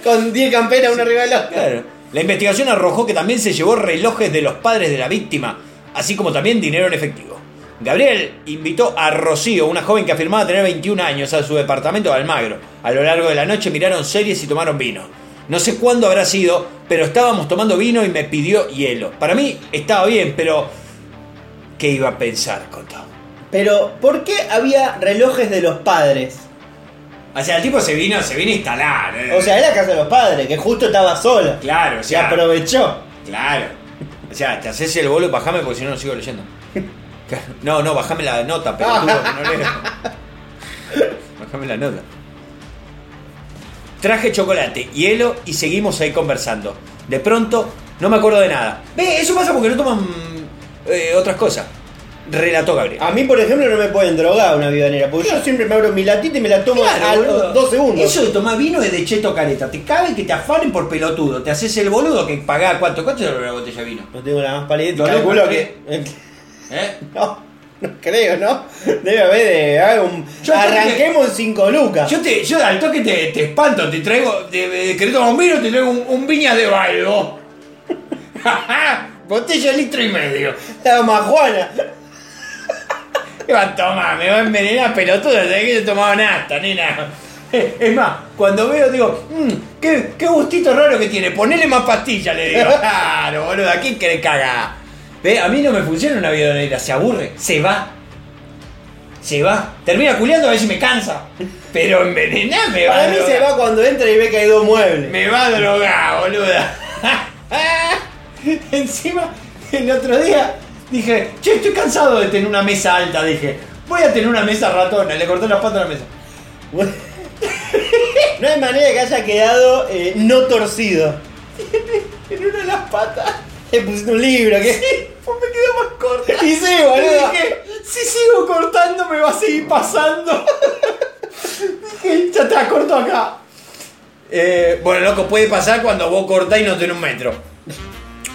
con 10 camperas una arriba de la otra. Claro. La investigación arrojó que también se llevó relojes de los padres de la víctima, así como también dinero en efectivo. Gabriel invitó a Rocío, una joven que afirmaba tener 21 años, a su departamento de Almagro. A lo largo de la noche miraron series y tomaron vino. No sé cuándo habrá sido, pero estábamos tomando vino y me pidió hielo. Para mí estaba bien, pero ¿qué iba a pensar con todo? Pero, ¿por qué había relojes de los padres? O sea, el tipo se vino, se vino a instalar. eh. O sea, era la casa de los padres, que justo estaba sola. claro, o Se sea, aprovechó. Claro. O sea, te haces el bolo y bajame porque si no no sigo leyendo. No, no, bajame la nota, pero que no leo. Bajame la nota. Traje chocolate, hielo y seguimos ahí conversando. De pronto, no me acuerdo de nada. Ve, eso pasa porque no toman eh, otras cosas. Relató Gabriel. A mí, por ejemplo, no me pueden drogar una viudanera, porque yo siempre me abro mi latita y me la tomo Claro, a boludo. los dos segundos. Eso de tomar vino es de cheto careta. Te cabe que te afanen por pelotudo. Te haces el boludo que pagás. ¿Cuánto? ¿Cuánto es la botella de vino? No tengo la más pálida. ¿Lo Calculo loco que. ¿Eh? No, no creo, ¿no? Debe haber de. ah, un- Yo creo que- Arranquemos en 5 lucas. Yo, te, yo al toque te, te espanto, te traigo, te, te- querés tomar un vino, te traigo un, un viña de balbo. Botella de litro y medio. Estaba más Juana. ¿Qué va a tomar? Me va a envenenar pelotudo, sabés que yo tomaba nasta, nena. Es más, cuando veo digo, "Mm, qué, qué gustito raro que tiene, ponele más pastilla, le digo. Claro, boludo, ¿a quién querés cagar? Ve, a mí no me funciona una vida negra, se aburre, se va. Se va. Termina culiando a ver si me cansa. Pero envenename, Para mí se va cuando entra y ve que hay dos muebles. Me va a drogar, boluda. Encima, el otro día dije, che, estoy cansado de tener una mesa alta. Dije, voy a tener una mesa ratona. Le corté las patas a la mesa. No hay manera que haya quedado eh, no torcido. En una de las patas. Le pusiste un libro, que Pues me quedó más corta. Y sí, boludo. dije, si sigo cortando me va a seguir pasando. dije, ya está, corto acá. Eh, bueno, loco, puede pasar cuando vos cortás y no tenés un metro.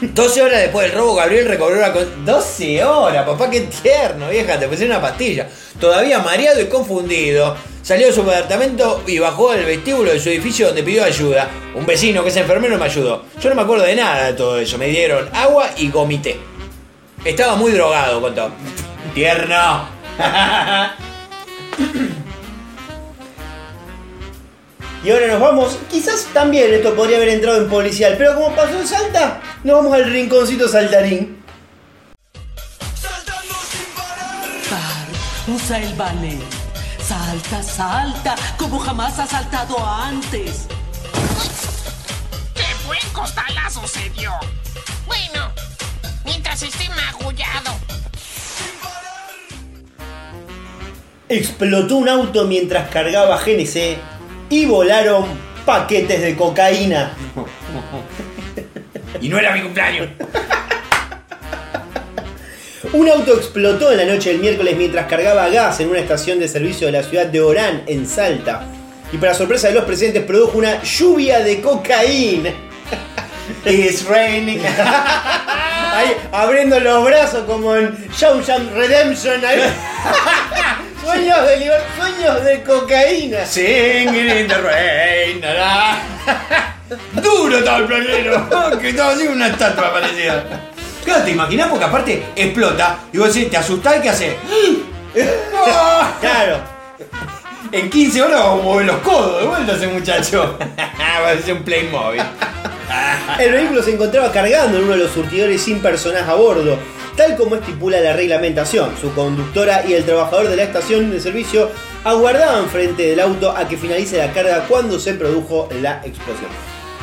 12 horas después del robo, Gabriel recobró la... con- 12 horas, papá, qué tierno, vieja, te pusieron una pastilla. Todavía mareado y confundido, Salió de su apartamento y bajó al vestíbulo de su edificio donde pidió ayuda. Un vecino que es enfermero me ayudó. Yo no me acuerdo de nada de todo eso. Me dieron agua y gomité. Estaba muy drogado, contó. Tierno. Y ahora nos vamos, quizás también esto podría haber entrado en policial, pero como pasó en Salta, nos vamos al rinconcito saltarín. Bart, usa el ballet. Salta, salta, como jamás has saltado antes. ¡Qué buen costalazo se dio! Bueno, mientras esté magullado. Explotó un auto mientras cargaba GNC y volaron paquetes de cocaína. Y no era mi cumpleaños. Un auto explotó en la noche del miércoles mientras cargaba gas en una estación de servicio de la ciudad de Orán, en Salta. Y para sorpresa de los presentes produjo una lluvia de cocaína. It's raining. Ahí, abriendo los brazos como en Shawshank Redemption. ahí. sueños de liber- sueños de cocaína. Singing in the rain. na, na. Duro estaba el planero. Que estaba así una estatua parecida. Claro, te imaginas porque aparte explota. Y vos decís, te asustás y qué haces. Claro. En 15 horas vamos a mover los codos de vuelta ese muchacho. Parece un Playmobil. El vehículo se encontraba cargando en uno de los surtidores sin personas a bordo, tal como estipula la reglamentación. Su conductora y el trabajador de la estación de servicio aguardaban frente del auto a que finalice la carga cuando se produjo la explosión.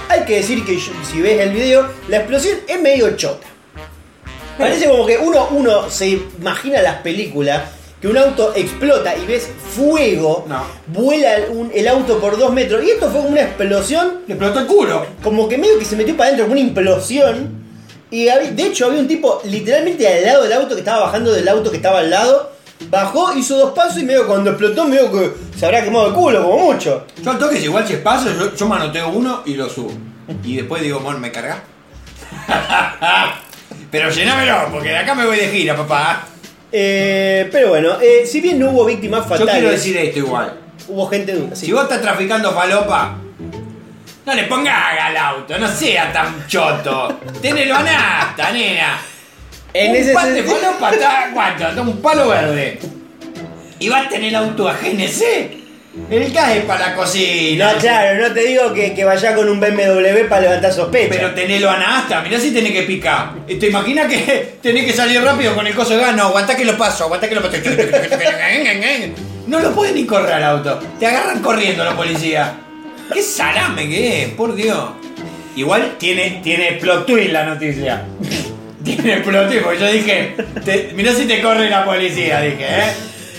Hay que decir que si ves el video, la explosión es medio chota. Parece como que uno, uno se imagina las películas que un auto explota y ves fuego, No. vuela un- el auto por dos metros y esto fue como una explosión Le explotó el culo. como que medio que se metió para adentro como una implosión. Y de hecho había un tipo literalmente al lado del auto que estaba bajando del auto que estaba al lado. Bajó, hizo dos pasos y medio cuando explotó, medio que se habrá quemado el culo, como mucho. Yo al toque, si igual si paso, yo, yo manoteo uno y lo subo. Y después digo, bueno, ¿me carga? Pero llenámelo, porque de acá me voy de gira, papá. Eh, pero bueno, eh, si bien no hubo víctimas Yo fatales, quiero decir esto igual. hubo gente dura. sí. Si vos estás traficando falopa, no le pongas al auto, no sea tan choto. Tenelo a nata, nena. En un ese falopa está, ¿cuánto? Un palo verde. Y vas a tener auto a GNC. El es para la cocina. No, claro, no te digo que, que vaya con un BMW para levantar sospechas. Pero tenelo a nasta, mirá si tenés que picar. ¿Te imaginas que tenés que salir rápido con el coso de gas? No, aguantá que lo paso, aguantá que lo paso. No lo pueden ni correr al auto. Te agarran corriendo los policías. Qué salame que es, por Dios. Igual tiene, tiene plot twist la noticia. Tiene plot twist, porque yo dije, te- mirá si te corre la policía, dije, ¿eh?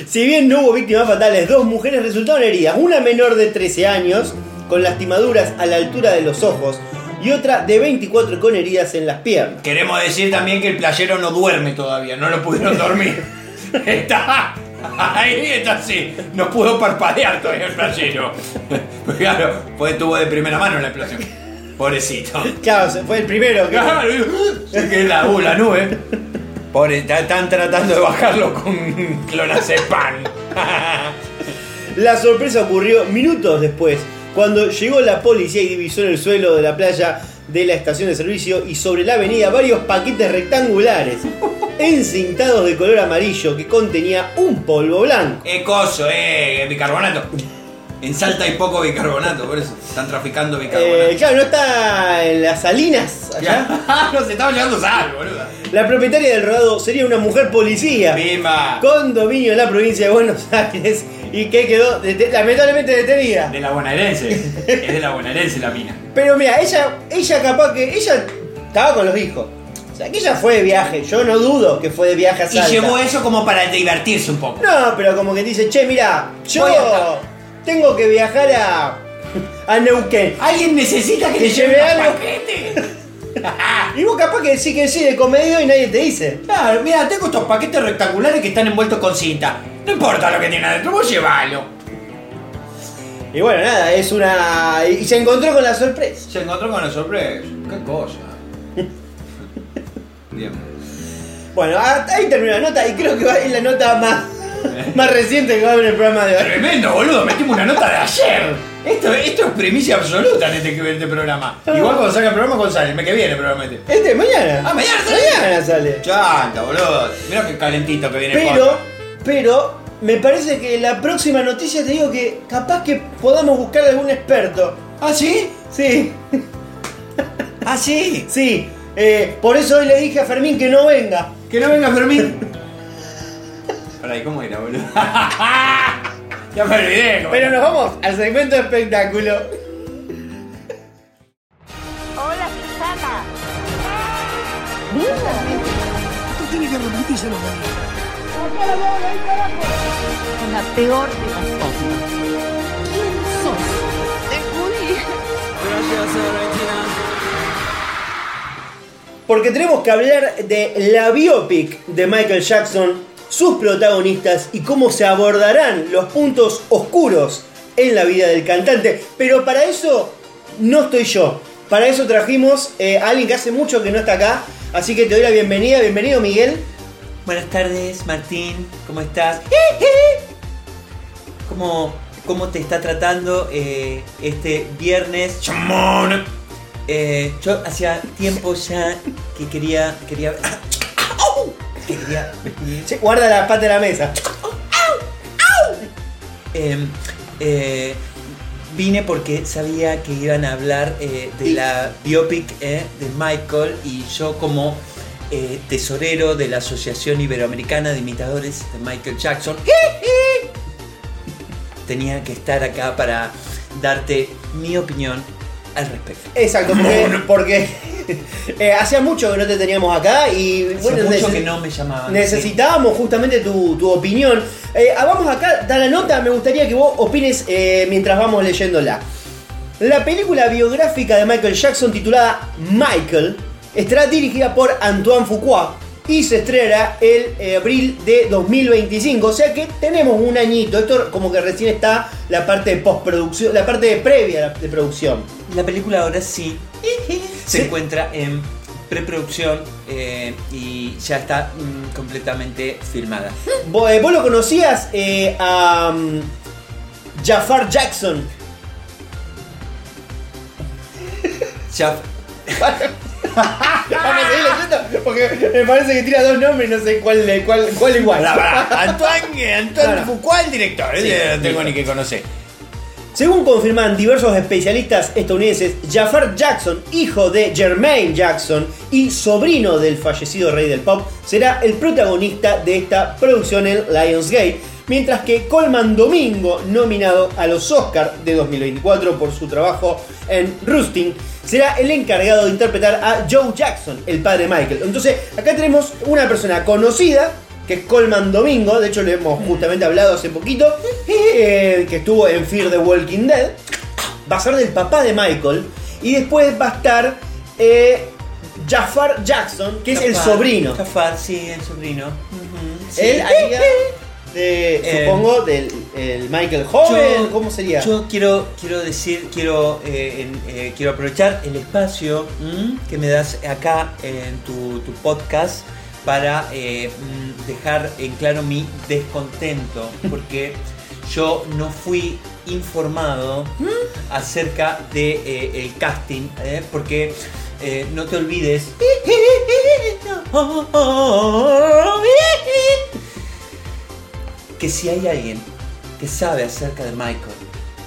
Si bien no hubo víctimas fatales, dos mujeres resultaron heridas. Una menor de 13 años, con lastimaduras a la altura de los ojos, y otra de 24 con heridas en las piernas. Queremos decir también que el playero no duerme todavía, no lo pudieron dormir. Está ahí, está así. No pudo parpadear todavía el playero. Pues claro, pues tuvo de primera mano la explosión. Pobrecito. Claro, fue el primero que... Claro, se que la, uh, la nube. Pobre, están tratando de bajarlo con clonazepam. La sorpresa ocurrió minutos después, cuando llegó la policía y divisó en el suelo de la playa de la estación de servicio y sobre la avenida varios paquetes rectangulares, encintados de color amarillo que contenía un polvo blanco. Eh, coso, eh, bicarbonato. En Salta hay poco bicarbonato, por eso están traficando bicarbonato. Eh, claro, no está en las salinas allá. Ya. no se estaba llevando sal, boluda. La propietaria del rodado sería una mujer policía Pimba. con dominio en la provincia de Buenos Aires y que quedó lamentablemente detenida. De la bonaerense. es de la bonaerense la mina. Pero mira, ella, ella capaz que ella estaba con los hijos. O sea, que ella fue de viaje. Yo no dudo que fue de viaje a Y Salta. llevó eso como para divertirse un poco. No, pero como que dice, che, mira, yo tengo que viajar a, a Neuquén. ¿Alguien necesita que Que le lleve algo. paquete? Y vos capaz que sí que sí de comedio y nadie te dice. Claro, mira, tengo estos paquetes rectangulares que están envueltos con cinta. No importa lo que tiene adentro, vos llévalo. Y bueno, nada, es una... Y se encontró con la sorpresa. Se encontró con la sorpresa. Qué cosa. Bien. Bueno, ahí terminó la nota y creo que va- es la nota más, Más reciente que va a haber en el programa de hoy. Tremendo, boludo, metimos una nota de ayer. Esto, esto es primicia absoluta en este, en este programa. Igual cuando salga el programa, cuando sale, mes que viene probablemente. Este, mañana. Ah, mañana sale. Mañana sale. Chanta, boludo. Mirá qué calentito que viene Pero, pero, me parece que la próxima noticia te digo que capaz que podamos buscar algún experto. ¿Ah, sí? Sí, ¿Ah, sí? sí. Eh, por eso hoy le dije a Fermín que no venga. Que no venga Fermín. Pará, ¿y cómo era, boludo? ya me olvidé. cómo Pero nos vamos al segmento de espectáculo. Hola, Susana. Tú tienes que arrepentirse lo que La peor de las cosas. ¿Quién sos? Porque tenemos que hablar de la biopic de Michael Jackson, sus protagonistas y cómo se abordarán los puntos oscuros en la vida del cantante. Pero para eso no estoy yo. Para eso trajimos eh, a alguien que hace mucho que no está acá. Así que te doy la bienvenida. Bienvenido, Miguel. Buenas tardes, Martín. ¿Cómo estás? ¿Cómo, cómo te está tratando eh, este viernes? Chamón. Eh, yo hacía tiempo ya que quería. quería. que quería. Che, guarda la pata de la mesa. Eh, eh, vine porque sabía que iban a hablar eh, de la biopic eh, de Michael y yo como eh, tesorero de la Asociación Iberoamericana de Imitadores de Michael Jackson tenía que estar acá para darte mi opinión al respecto. Exacto, porque, porque eh, hacía mucho que no te teníamos acá y bueno, mucho que no me llamaban. necesitábamos justamente tu, tu opinión. Eh, ah, vamos acá, da la nota, me gustaría que vos opines eh, mientras vamos leyéndola. La película biográfica de Michael Jackson titulada Michael estará dirigida por Antoine Fuqua y se estrenará el eh, abril de 2025. O sea que tenemos un añito. Esto como que recién está la parte de postproducción, la parte previa de producción. La película ahora sí se encuentra en preproducción eh, y ya está mm, completamente filmada. ¿Vos, eh, vos lo conocías eh, a mm, Jafar Jackson? Ya, Vamos a seguir leyendo porque me parece que tira dos nombres y no sé cuál, cuál, cuál igual. Antoine, Antoine Claro. Fuqua, el director. Sí, no tengo ni que conocer. Según confirman diversos especialistas estadounidenses, Jafar Jackson, hijo de Jermaine Jackson y sobrino del fallecido rey del pop, será el protagonista de esta producción en Lionsgate, mientras que Coleman Domingo, nominado a los Oscars de 2024 por su trabajo en Rusting, será el encargado de interpretar a Joe Jackson, el padre de Michael. Entonces, acá tenemos una persona conocida que es Coleman Domingo, de hecho le hemos justamente hablado hace poquito, eh, que estuvo en Fear the Walking Dead, va a ser del papá de Michael, y después va a estar eh, Jafar Jackson, que es el sobrino. Jafar, sí, el sobrino. Sí. Él haría de, Eh, supongo, del el Michael joven, Yo- ¿cómo sería? Yo quiero, quiero decir, quiero, eh, eh, quiero aprovechar el espacio ¿m? que me das acá en tu, tu podcast para eh, mm, dejar en claro mi descontento, porque yo no fui informado acerca de eh, el casting, porque no te olvides que si hay alguien que sabe acerca de Michael,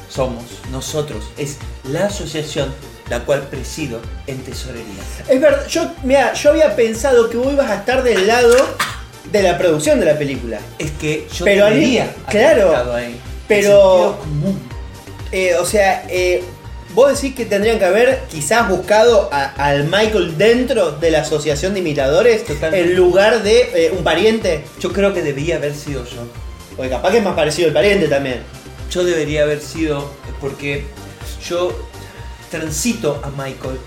somos nosotros, es la asociación la cual presido en tesorería. Es verdad, yo, mira, yo había pensado que vos ibas a estar del lado de la producción de la película. Es que yo Pero debería haber claro, ahí. pero- común. Eh, o sea, eh, vos decís que tendrían que haber quizás buscado a- al Michael dentro de la asociación de imitadores Totalmente. en lugar de eh, un pariente. Yo creo que debía haber sido yo. Porque capaz que es más parecido el pariente también. Yo debería haber sido porque yo transito a Michael.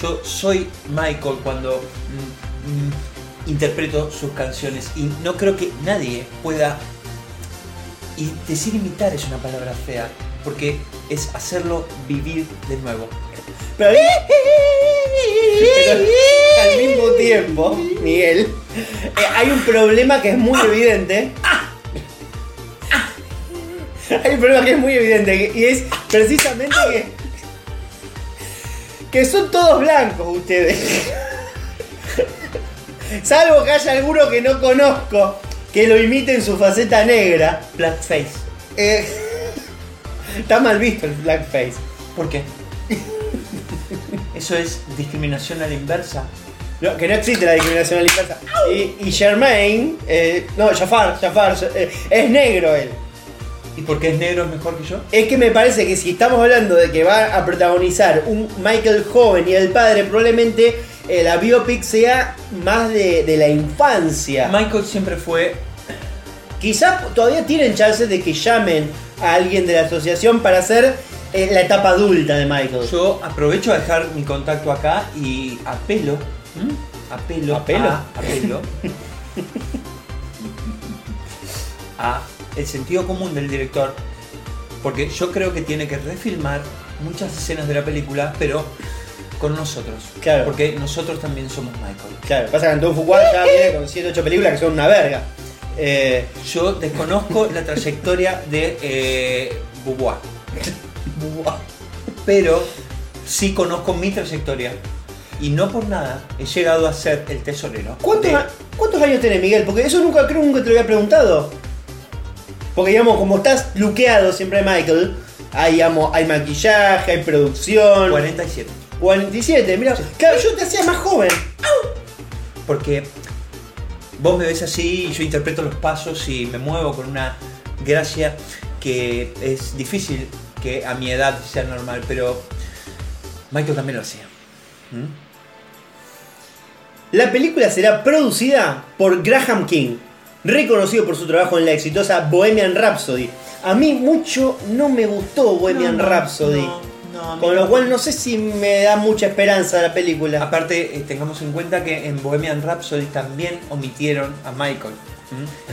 Yo soy Michael cuando mm, mm, interpreto sus canciones y no creo que nadie pueda... Y decir imitar es una palabra fea porque es hacerlo vivir de nuevo. Pero al, pero al mismo tiempo, Miguel, eh, hay un problema que es muy evidente. Hay un problema que es muy evidente y es precisamente que. que son todos blancos ustedes. Salvo que haya alguno que no conozco que lo imite en su faceta negra. Blackface. Eh, está mal visto el blackface. ¿Por qué? Eso es discriminación a la inversa. No, que no existe la discriminación a la inversa. Y, y Germain, eh, no, Jafar, Jafar, eh, es negro él. ¿Y por qué es negro mejor que yo? Es que me parece que si estamos hablando de que va a protagonizar un Michael joven y el padre, probablemente eh, la biopic sea más de, de la infancia. Michael siempre fue. Quizás todavía tienen chances de que llamen a alguien de la asociación para hacer eh, la etapa adulta de Michael. Yo aprovecho a dejar mi contacto acá y apelo. ¿m? Apelo. ¿Apelo? A, apelo. a el sentido común del director. Porque yo creo que tiene que refilmar muchas escenas de la película, pero con nosotros. Claro. Porque nosotros también somos Michael. Claro, pasa que Anton Fuqua ya viene con 7 8 películas que son una verga. Eh, Yo desconozco la trayectoria de eh, Beauvoir. Pero sí conozco mi trayectoria. Y no por nada he llegado a ser el tesorero. ¿cuántos, de- ¿Cuántos años tenés, Miguel? Porque eso nunca creo nunca te lo había preguntado. Porque digamos, como estás luqueado siempre Michael, hay, digamos, hay maquillaje, hay producción. 47. 47, mira, claro, yo te hacía más joven. Porque vos me ves así y yo interpreto los pasos y me muevo con una gracia que es difícil que a mi edad sea normal, pero Michael también lo hacía. ¿Mm? La película será producida por Graham King, reconocido por su trabajo en la exitosa Bohemian Rhapsody. A mí mucho no me gustó Bohemian No, no, Rhapsody. no, no, con lo cual no sé si me da mucha esperanza la película. Aparte, eh, tengamos en cuenta que en Bohemian Rhapsody también omitieron a Michael.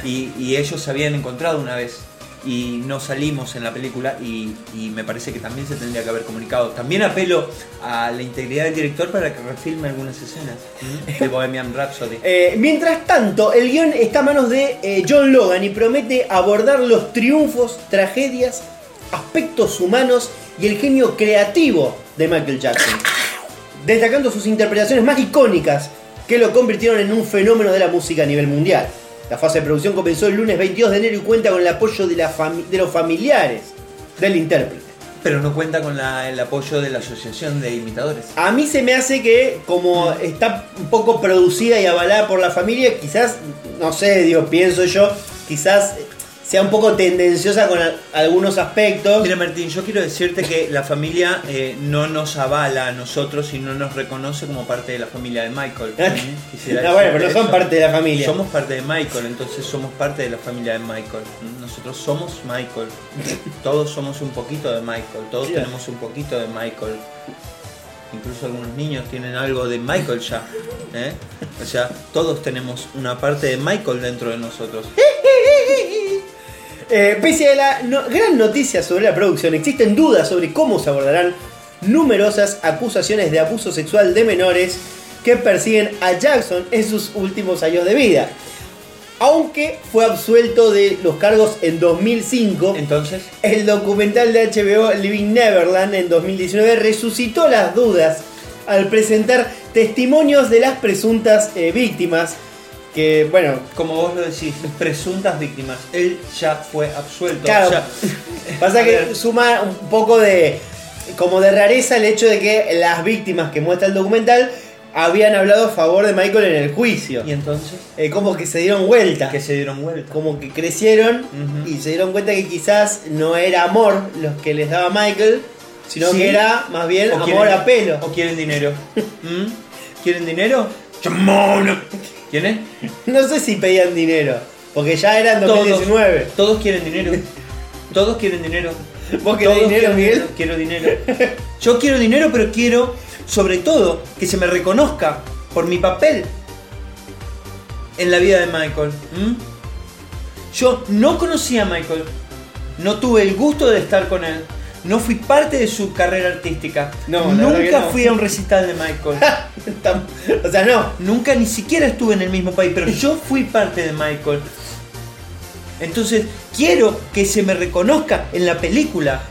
y ellos se habían encontrado una vez. Y no salimos en la película y, y me parece que también se tendría que haber comunicado. También apelo a la integridad del director para que refilme algunas escenas ¿m? de Bohemian Rhapsody. Eh, mientras tanto, el guion está a manos de eh, John Logan y promete abordar los triunfos, tragedias, aspectos humanos y el genio creativo de Michael Jackson, destacando sus interpretaciones más icónicas que lo convirtieron en un fenómeno de la música a nivel mundial. La fase de producción comenzó el lunes 22 de enero y cuenta con el apoyo de, la fami- de los familiares del intérprete. Pero no cuenta con la- el apoyo de la Asociación de Imitadores. A mí se me hace que, como está un poco producida y avalada por la familia, quizás, no sé, digo, pienso yo, quizás sea un poco tendenciosa con a- algunos aspectos. Mira Martín, yo quiero decirte que la familia eh, no nos avala a nosotros y no nos reconoce como parte de la familia de Michael. Quisiera No, bueno, pero no son eso. parte de la familia. Somos parte de Michael, entonces somos parte de la familia de Michael. Nosotros somos Michael. Todos somos un poquito de Michael, todos tenemos un poquito de Michael. Incluso algunos niños tienen algo de Michael ya. ¿eh? O sea, todos tenemos una parte de Michael dentro de nosotros. Eh, pese a la no- gran noticia sobre la producción, existen dudas sobre cómo se abordarán numerosas acusaciones de abuso sexual de menores que persiguen a Jackson en sus últimos años de vida. Aunque fue absuelto de los cargos en 2005, Entonces, el documental de HBO Living Neverland en 2019 resucitó las dudas al presentar testimonios de las presuntas eh, víctimas que, bueno, como vos lo decís, presuntas víctimas. Él ya fue absuelto. Claro. O sea, Pasa que suma un poco de. como de rareza el hecho de que las víctimas que muestra el documental habían hablado a favor de Michael en el juicio. y entonces, Eh, como que se dieron vuelta. que se dieron vuelta. Como que crecieron y se dieron cuenta que quizás no era amor los que les daba Michael, sino Sí. que era más bien O amor quieren- a pelo. ¿O quieren dinero? ¿Mm? ¿Quieren dinero? ¿Quieren? No sé si pedían dinero, porque ya era en 2019. Todos quieren dinero. Todos quieren dinero. ¿Vos querés Todos dinero, Miguel? Quiero dinero. Yo quiero dinero, pero quiero, sobre todo, que se me reconozca por mi papel en la vida de Michael. Yo no conocí a Michael, no tuve el gusto de estar con él, no fui parte de su carrera artística, No, nunca no. fui a un recital de Michael. O sea, no. Nunca ni siquiera estuve en el mismo país, pero yo fui parte de Michael. Entonces, quiero que se me reconozca en la película.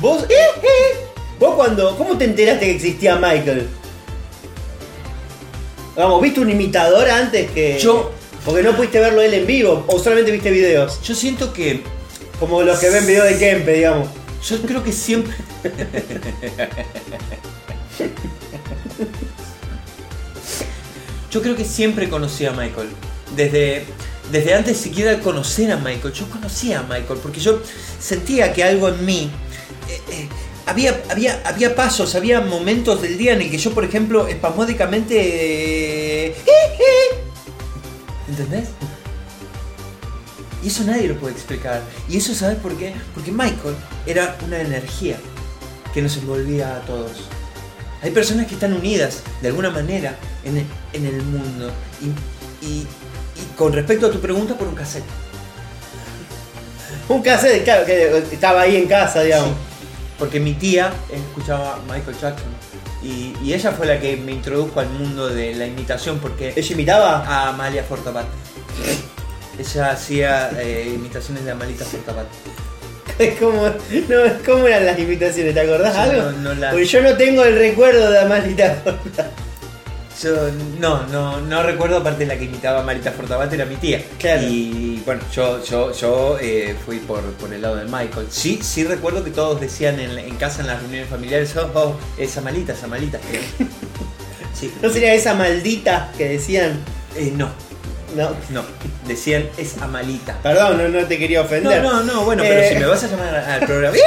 Vos, eh, eh, vos cuando, ¿cómo te enteraste que existía Michael? Vamos, ¿viste un imitador antes que Yo- Porque no pudiste verlo él en vivo o solamente viste videos, Yo siento que. como los que ven videos de Kempe, digamos. Yo creo que siempre. Yo creo que siempre conocí a Michael. Desde, desde antes siquiera conocer a Michael. Yo conocía a Michael porque yo sentía que algo en mí. eh, eh, había, había, había pasos, había momentos del día en el que yo, por ejemplo, espasmódicamente. eh, ¿Entendés? Y eso nadie lo puede explicar. Y eso, ¿sabes por qué? Porque Michael era una energía que nos envolvía a todos. Hay personas que están unidas de alguna manera en el, en el mundo. Y, y- y con respecto a tu pregunta, por un cassette. Un cassette, claro, que estaba ahí en casa, digamos. Porque mi tía escuchaba Michael Jackson. Y, y ella fue la que me introdujo al mundo de la imitación porque ¿Ella imitaba? a Amalia Fortabat. Ella hacía eh, imitaciones de Amalita Fortabat. ¿Cómo, no, ¿Cómo eran las imitaciones? ¿Te acordás Yo algo? no- no las- Porque yo no tengo el recuerdo de Amalita. Yo no, no, no recuerdo, aparte la que imitaba a Marita Fortabat era mi tía. Claro. Y bueno, yo, yo, yo eh, fui por, por el lado de Michael. Sí, sí recuerdo que todos decían en, en casa en las reuniones familiares, oh, oh, esa malita, esa malita. Sí. ¿No sería esa maldita que decían? Eh, no, No. no. Decían es Amalita. Perdón, no, no te quería No, ofender. no, no, bueno, pero Eh, si me vas a llamar al programa.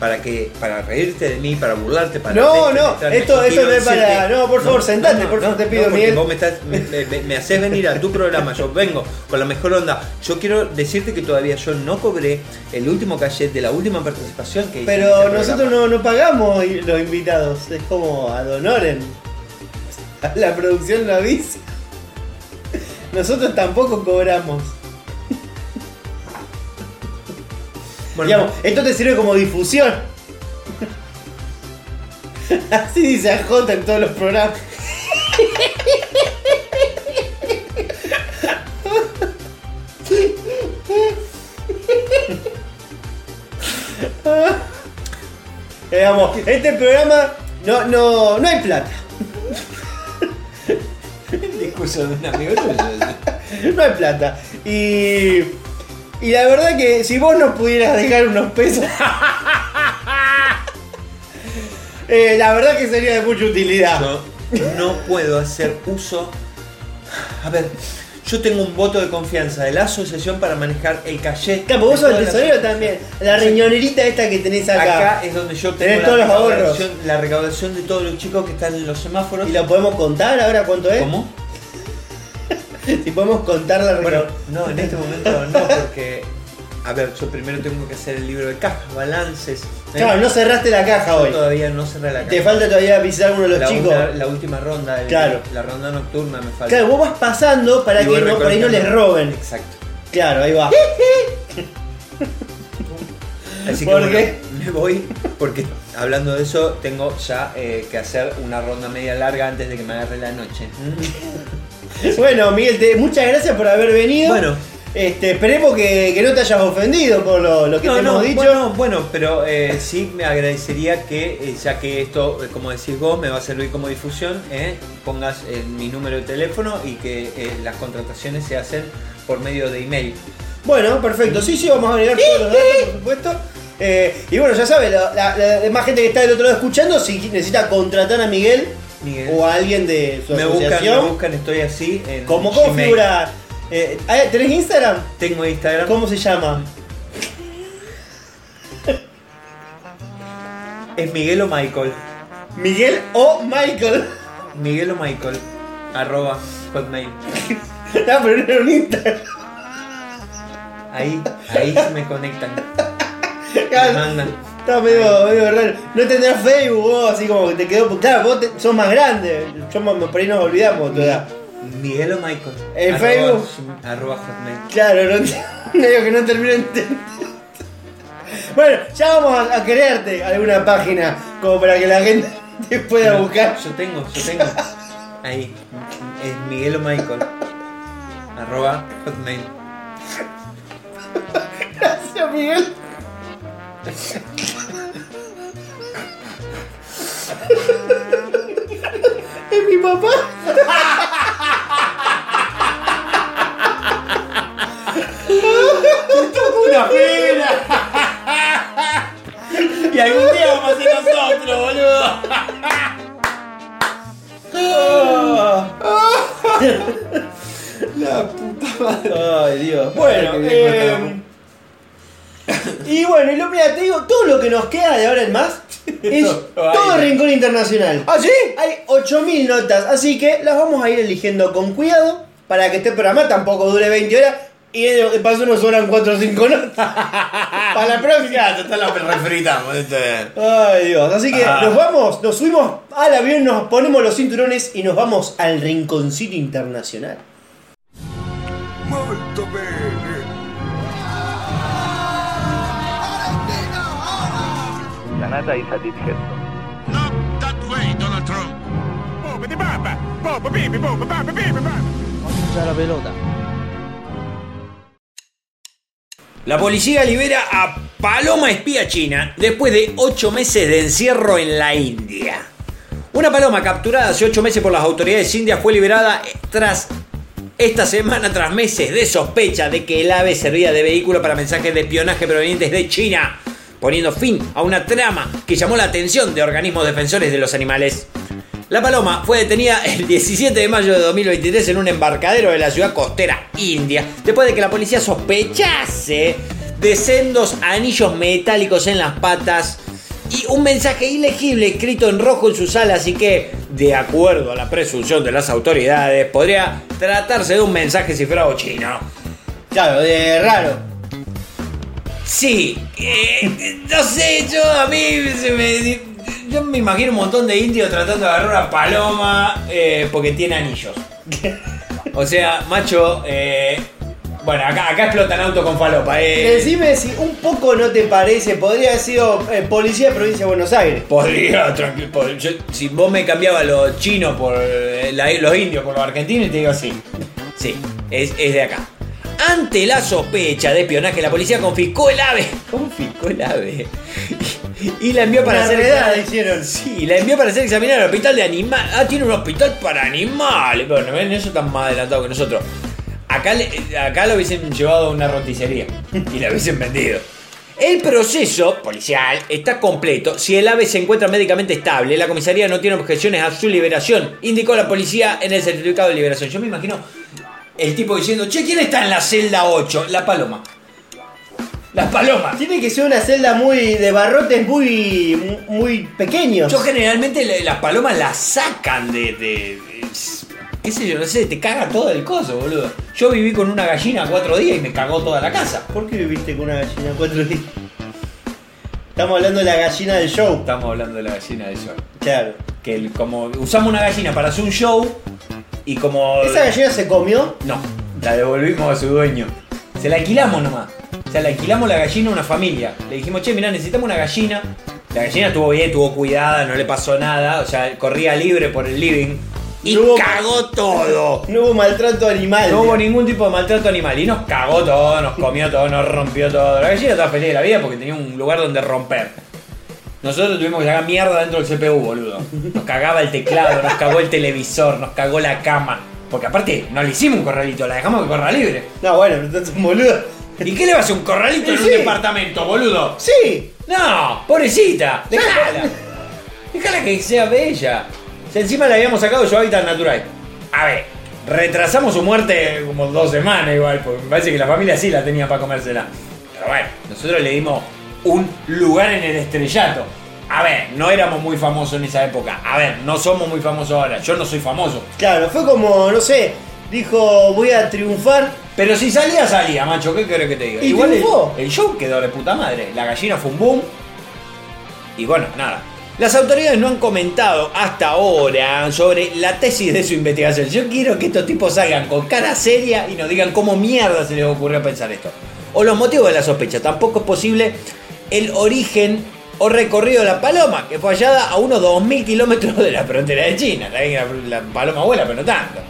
Para que, para reírte de mí, para burlarte, para No, no, esto- esto no es para- no, por favor, sentate, por favor, te pido, Miguel. Vos me, estás, me, me- me haces venir a tu programa, yo vengo con la mejor onda. Yo quiero decirte que todavía yo no cobré el último cachet de la última participación que hice. Pero este nosotros no, no pagamos los invitados, es como ad honorem. La producción lo avisa. Nosotros tampoco cobramos. Bueno, Digamos, esto te sirve como difusión. Así dice AJ en todos los programas. Digamos, este programa no, no, no hay plata. De un amigo tuyo. No hay plata. Y. Y la verdad que si vos nos pudieras dejar unos pesos. eh, la verdad que sería de mucha utilidad. Yo no puedo hacer uso. A ver, yo tengo un voto de confianza de la asociación para manejar el cachet. Claro, vos sos el tesorero también. La riñonerita esta que tenés acá. Acá es donde yo tengo Tenés la todos los ahorros. recaudación, la recaudación de todos los chicos que están en los semáforos. ¿Y lo podemos contar ahora cuánto es? ¿Cómo? Si podemos contar la Bueno, no, en este momento no, porque. A ver, yo primero tengo que hacer el libro de cajas, balances. Claro, no cerraste la caja Yo hoy. todavía no cerré la caja. Te falta todavía visitar a uno de los la, chicos. una- la última ronda, el- Claro. la ronda nocturna me falta. Claro, vos vas pasando para Y que no, por ahí no les roben. Exacto. Claro, ahí va. Así que me voy porque hablando de eso tengo ya eh, que hacer una ronda media larga antes de que me agarre la noche. Bueno, Miguel, te- muchas gracias por haber venido. Bueno. Este, esperemos que, que no te hayas ofendido por lo, lo que No, te no, hemos dicho. Bueno, bueno, pero eh, sí me agradecería que, eh, ya que esto, eh, como decís vos, me va a servir como difusión, pongas mi número de teléfono y que las contrataciones se hacen por medio de email. Bueno, perfecto. Sí, sí, vamos a agregar todos los datos, por supuesto. Eh, y bueno, ya sabes, la, la- la demás gente que está del otro lado escuchando, si necesita contratar a Miguel, Miguel. o alguien de su Me buscan, me asociación, buscan, estoy así en ¿cómo, cómo figura? Eh, ah, ¿Tenés Instagram? Tengo Instagram. ¿Cómo se llama? Es Miguel o Michael. Miguel o Michael. Miguel o Michael. Arroba hotmail. no, pero no era un Instagram. Ahí, ahí se me conectan. Me mandan. Está medio, medio raro. No tendrás Facebook vos, así como que te quedó. Claro, vos te- sos más grande. Yo por ahí nos olvidamos tu edad. Miguel o Michael. ¿En Arroba- Facebook? Arroba hotmail. Claro, no, no digo que no termino de entender. Bueno, ya vamos a, a crearte alguna página como para que la gente te pueda buscar. Yo tengo, yo tengo. Ahí. Es Miguel o Michael. arroba hotmail. Gracias, Miguel. Es mi papá. ¡Una pena! y algún día vamos a ser nosotros, boludo. La puta madre. Ay, Dios. Bueno, eh. Y bueno, y lo, mira, te digo, todo lo que nos queda de ahora en más es todo Rincón Internacional. ¿Ah, sí? Hay 8000 notas, así que las vamos a ir eligiendo con cuidado para que este programa tampoco dure 20 horas y de paso nos sobran 4 o 5 notas. para la próxima. Ya, total la refritamos. esto es- Ay Dios, así que Ah. nos vamos, nos subimos al avión, nos ponemos los cinturones y nos vamos al Rinconcito Internacional. Molto bene. Y satisfecho. Not that way, Donald Trump. La policía libera a Paloma Espía China después de 8 meses de encierro en la India. Una paloma capturada hace 8 meses por las autoridades indias fue liberada tras esta semana tras meses de sospecha de que el ave servía de vehículo para mensajes de espionaje provenientes de China, poniendo fin a una trama que llamó la atención de organismos defensores de los animales. La paloma fue detenida el 17 de mayo de 2023 en un embarcadero de la ciudad costera india, después de que la policía sospechase de sendos anillos metálicos en las patas y un mensaje ilegible escrito en rojo en sus alas y que, de acuerdo a la presunción de las autoridades, podría tratarse de un mensaje cifrado chino. Claro, de raro. Sí, eh, no sé, yo a mí se me, yo me imagino un montón de indios tratando de agarrar una paloma eh, porque tiene anillos. O sea, macho, eh, bueno, acá, acá explotan auto con falopa. Eh. Decime si un poco no te parece, podría haber sido eh, policía de provincia de Buenos Aires. Podría, tranqui- pod- yo- si vos me cambiabas los chinos por eh, la- los indios por los argentinos, te digo sí. Sí, es, es de acá. Ante la sospecha de espionaje, la policía confiscó el ave. Confiscó el ave. Y, y la envió para Una hacer redada hicieron. Sí, la envió para ser examinada al hospital de animales. Ah, tiene un hospital para animales. Bueno, ven, eso está más adelantado que nosotros. Acá, le- acá lo hubiesen llevado a una roticería y la hubiesen vendido. El proceso policial está completo. Si el ave se encuentra médicamente estable, la comisaría no tiene objeciones a su liberación, indicó la policía en el certificado de liberación. Yo me imagino el tipo diciendo, che, ¿quién está en la celda 8? La paloma. La paloma. Tiene que ser una celda muy de barrotes muy muy pequeños. Yo generalmente las palomas las sacan de, de- de- qué sé yo, no sé, te caga todo el coso, boludo. Yo viví con una gallina cuatro días y me cagó toda la casa. ¿Por qué viviste con una gallina cuatro días? Estamos hablando de la gallina del show. Estamos hablando de la gallina de sol. Claro. Que el- como usamos una gallina para hacer un show y como... ¿Esa gallina se comió? No, la devolvimos a su dueño. Se la alquilamos nomás. O sea, le alquilamos la gallina a una familia. Le dijimos, che, mirá, necesitamos una gallina. La gallina estuvo bien, estuvo cuidada, no le pasó nada. O sea, corría libre por el living. Y No hubo- cagó todo. No hubo maltrato animal. No hubo ningún tipo de maltrato animal. Y nos cagó todo, nos comió todo, nos rompió todo. La gallina estaba feliz de la vida porque tenía un lugar donde romper. Nosotros tuvimos que sacar mierda dentro del CPU, boludo. Nos cagaba el teclado, nos cagó el televisor, nos cagó la cama. Porque aparte, no le hicimos un corralito, la dejamos que corra libre. No, bueno, entonces boludo. ¿Y qué le va a hacer un corralito en Sí. un departamento, boludo? Sí. No, pobrecita, déjala. Déjala que sea bella. Si encima la habíamos sacado su hábitat natural. A ver, retrasamos su muerte como dos semanas igual, porque me parece que la familia sí la tenía para comérsela. Pero bueno, nosotros le dimos un lugar en el estrellato. A ver, no éramos muy famosos en esa época. A ver, no somos muy famosos ahora. Yo no soy famoso. Claro, fue como, no sé, dijo voy a triunfar. Pero si salía, salía, macho. ¿Qué querés que te diga? ¿Y Igual el, el show quedó de puta madre. La gallina fue un boom. Y bueno, nada. Las autoridades no han comentado hasta ahora sobre la tesis de su investigación. Yo quiero que estos tipos salgan con cara seria y nos digan cómo mierda se les ocurrió pensar esto. O los motivos de la sospecha. Tampoco es posible el origen o recorrido de la paloma, que fue hallada a unos 2.000 kilómetros de la frontera de China. La, la paloma vuela, pero no tanto.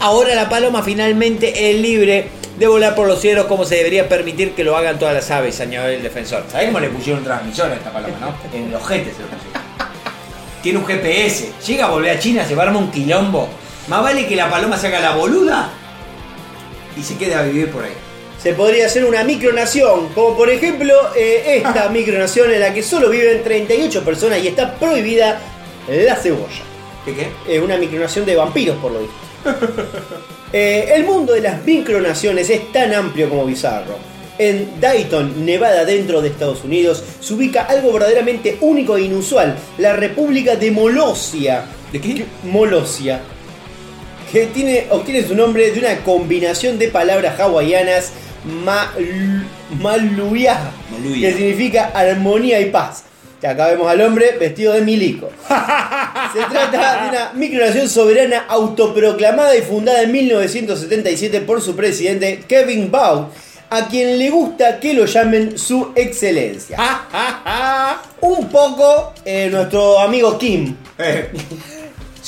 Ahora la paloma finalmente es libre de volar por los cielos como se debería permitir que lo hagan todas las aves, añadió el defensor. ¿Sabés cómo le pusieron un transmisor a esta paloma, no? En los jetes se lo pusieron. Tiene un GPS. Llega a volver a China, se va a armar un quilombo. Más vale que la paloma se haga la boluda y se quede a vivir por ahí. Se podría hacer una micronación, como por ejemplo eh, esta micronación en la que solo viven 38 personas y está prohibida la cebolla. ¿Qué qué? Es una micronación de vampiros, por lo visto. Eh, el mundo de las micronaciones es tan amplio como bizarro. En Dayton, Nevada, dentro de Estados Unidos, se ubica algo verdaderamente único e inusual, la República de Molosia. ¿De qué? Molosia. Que tiene, obtiene su nombre de una combinación de palabras hawaianas maluya, que significa armonía y paz. Que acá vemos al hombre vestido de milico. Se trata de una micronación soberana autoproclamada y fundada en 1977 por su presidente Kevin Baugh, a quien le gusta que lo llamen su excelencia. Un poco eh, nuestro amigo Kim. Eh,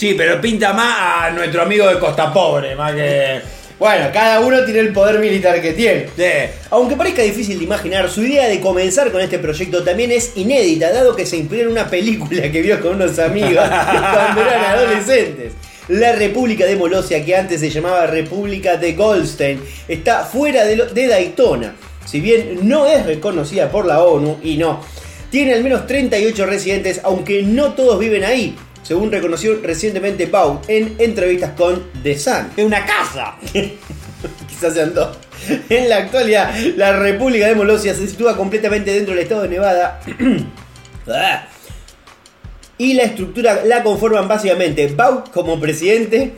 Sí, pero pinta más a nuestro amigo de Costa Pobre, más que. Bueno, cada uno tiene el poder militar que tiene. Sí. Aunque parezca difícil de imaginar, su idea de comenzar con este proyecto también es inédita, dado que se inspiró en una película que vio con unos amigos cuando eran adolescentes. La República de Molosia, que antes se llamaba República de Goldstein, está fuera de, lo- de Daytona. Si bien no es reconocida por la ONU, y no, tiene al menos 38 residentes, aunque no todos viven ahí, según reconoció recientemente Pau en entrevistas con The Sun. Es una casa. Quizás sean dos. En la actualidad, la República de Molosia se sitúa completamente dentro del estado de Nevada. Ah. y la estructura la conforman básicamente Bau como presidente,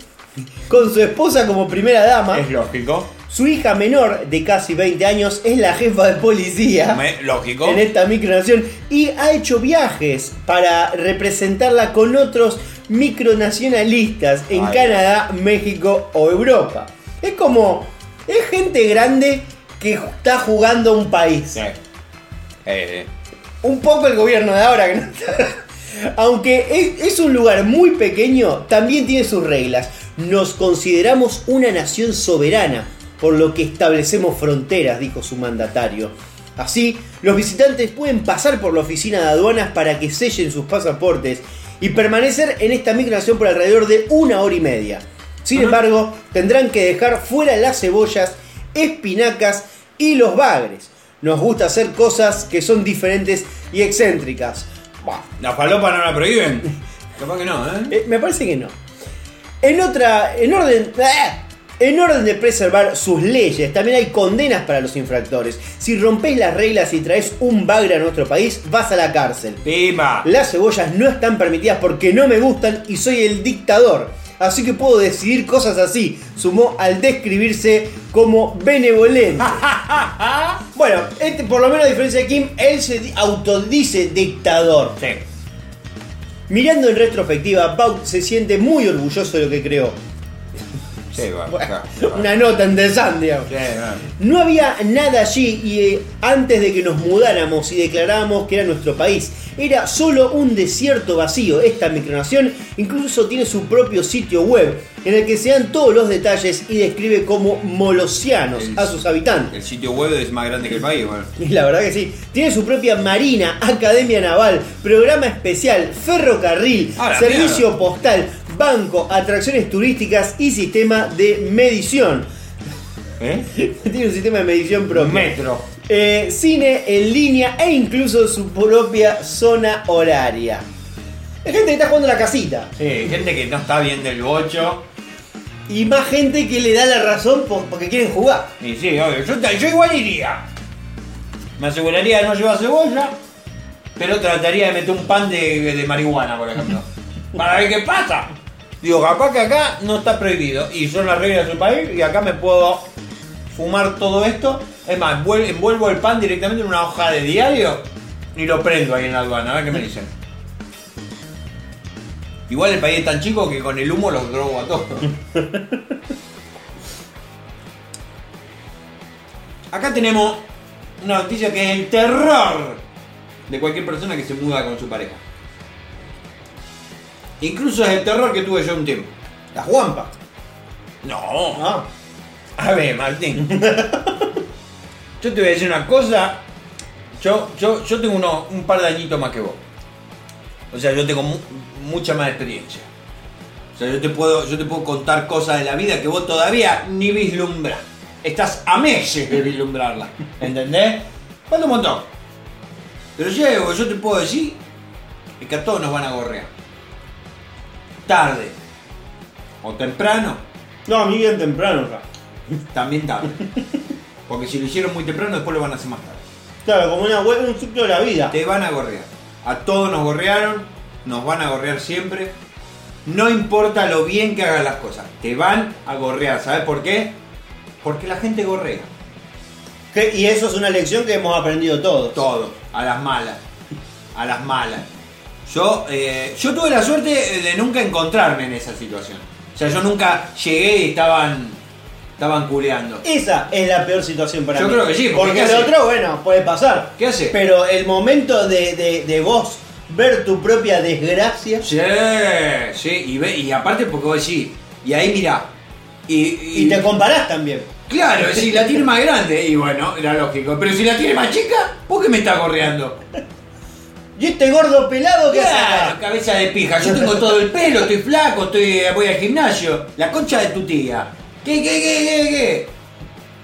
con su esposa como primera dama, Es lógico. Su hija menor de casi 20 años es la jefa de policía Me- Lógico. en esta micronación y ha hecho viajes para representarla con otros micronacionalistas en Ay. Canadá, México o Europa. Es como, es gente grande que está jugando a un país. Eh, Un poco el gobierno de ahora que no está- Aunque es, es un lugar muy pequeño, también tiene sus reglas. Nos consideramos una nación soberana, por lo que establecemos fronteras, dijo su mandatario. Así, los visitantes pueden pasar por la oficina de aduanas para que sellen sus pasaportes y permanecer en esta migración por alrededor de una hora y media. Sin embargo, tendrán que dejar fuera las cebollas, espinacas y los bagres. Nos gusta hacer cosas que son diferentes y excéntricas. Buah, ¿La falopa no la prohíben? Capaz que no, ¿eh? eh, me parece que no. En otra, en orden, ¡ah! En orden de preservar sus leyes, también hay condenas para los infractores. Si rompes las reglas y traes un bagre a nuestro país, vas a la cárcel. ¡Pimba! Las cebollas no están permitidas porque no me gustan y soy el dictador. Así que puedo decidir cosas así. Sumó al describirse como benevolente. bueno, este, por lo menos a diferencia de Kim, él se di- autodice dictador. Sí. Mirando en retrospectiva, Baut se siente muy orgulloso de lo que creó. Sí. Bueno, una nota en The Sun, digamos. Sí. No había nada allí y eh, antes de que nos mudáramos y declaráramos que era nuestro país, era solo un desierto vacío. Esta micronación incluso tiene su propio sitio web en el que se dan todos los detalles y describe como molosianos El- a sus habitantes. El sitio web es más grande que el país, bueno. Y la verdad que sí. Tiene su propia marina, academia naval, programa especial, ferrocarril, Ah, servicio postal, banco, atracciones turísticas y sistema de medición. ¿Eh? Tiene un sistema de medición propio. Metro. Eh, cine en línea e incluso su propia zona horaria. Hay gente que está jugando la casita. Sí, gente que no está bien del bocho. Y más gente que le da la razón por- porque quieren jugar. Y sí, obvio. Yo, yo igual iría. Me aseguraría de no llevar cebolla, pero trataría de meter un pan de, de marihuana, por ejemplo. Para ver qué pasa. Digo, capaz que acá no está prohibido. Y son las reglas del país y acá me puedo fumar todo esto. Es más, envuel- envuelvo el pan directamente en una hoja de diario y lo prendo ahí en la aduana. A ver qué me dicen. Igual el país es tan chico que con el humo los drogo a todos. Acá tenemos una noticia que es el terror de cualquier persona que se muda con su pareja. Incluso es el terror que tuve yo un tiempo. La Juanpa. No. Ah, A ver, Martín. yo te voy a decir una cosa. Yo, yo, yo tengo uno- un par de añitos más que vos. O sea, yo tengo mu- mucha más experiencia. O sea, yo te, puedo, yo te puedo contar cosas de la vida que vos todavía ni vislumbras. Estás a meses de vislumbrarla. ¿Entendés? Falta un montón. Pero yo, yo te puedo decir es que a todos nos van a gorrear. Tarde o temprano, no, a mí bien temprano acá. también tarde. Porque si lo hicieron muy temprano, después lo van a hacer más tarde. Claro, como una, hue- un ciclo de la vida. Te van a gorrear. A todos nos gorrearon, nos van a gorrear siempre. No importa lo bien que hagas las cosas, te van a gorrear. ¿Sabes por qué? Porque la gente gorrea. Y eso es una lección que hemos aprendido todos. Todo, a las malas. A las malas. Yo, eh, yo tuve la suerte de nunca encontrarme en esa situación. O sea, yo nunca llegué y estaban, estaban culeando. Esa es la peor situación para Yo mí. creo que sí, porque Porque ¿qué lo otro, bueno, puede pasar. ¿Qué hace? Pero el momento de, de, de vos ver tu propia desgracia Sí, sí, y, ve, y aparte porque vos decís, y ahí mirá. Y, y te comparás también. Claro, si la tiene más grande, y bueno, era lógico. Pero si la tiene más chica, ¿por qué me está gorreando? ¿Y este gordo pelado que hace acá? cabeza de pija. Yo tengo todo el pelo, estoy flaco, estoy, voy al gimnasio. La concha de tu tía. ¿Qué, qué, qué, qué, qué?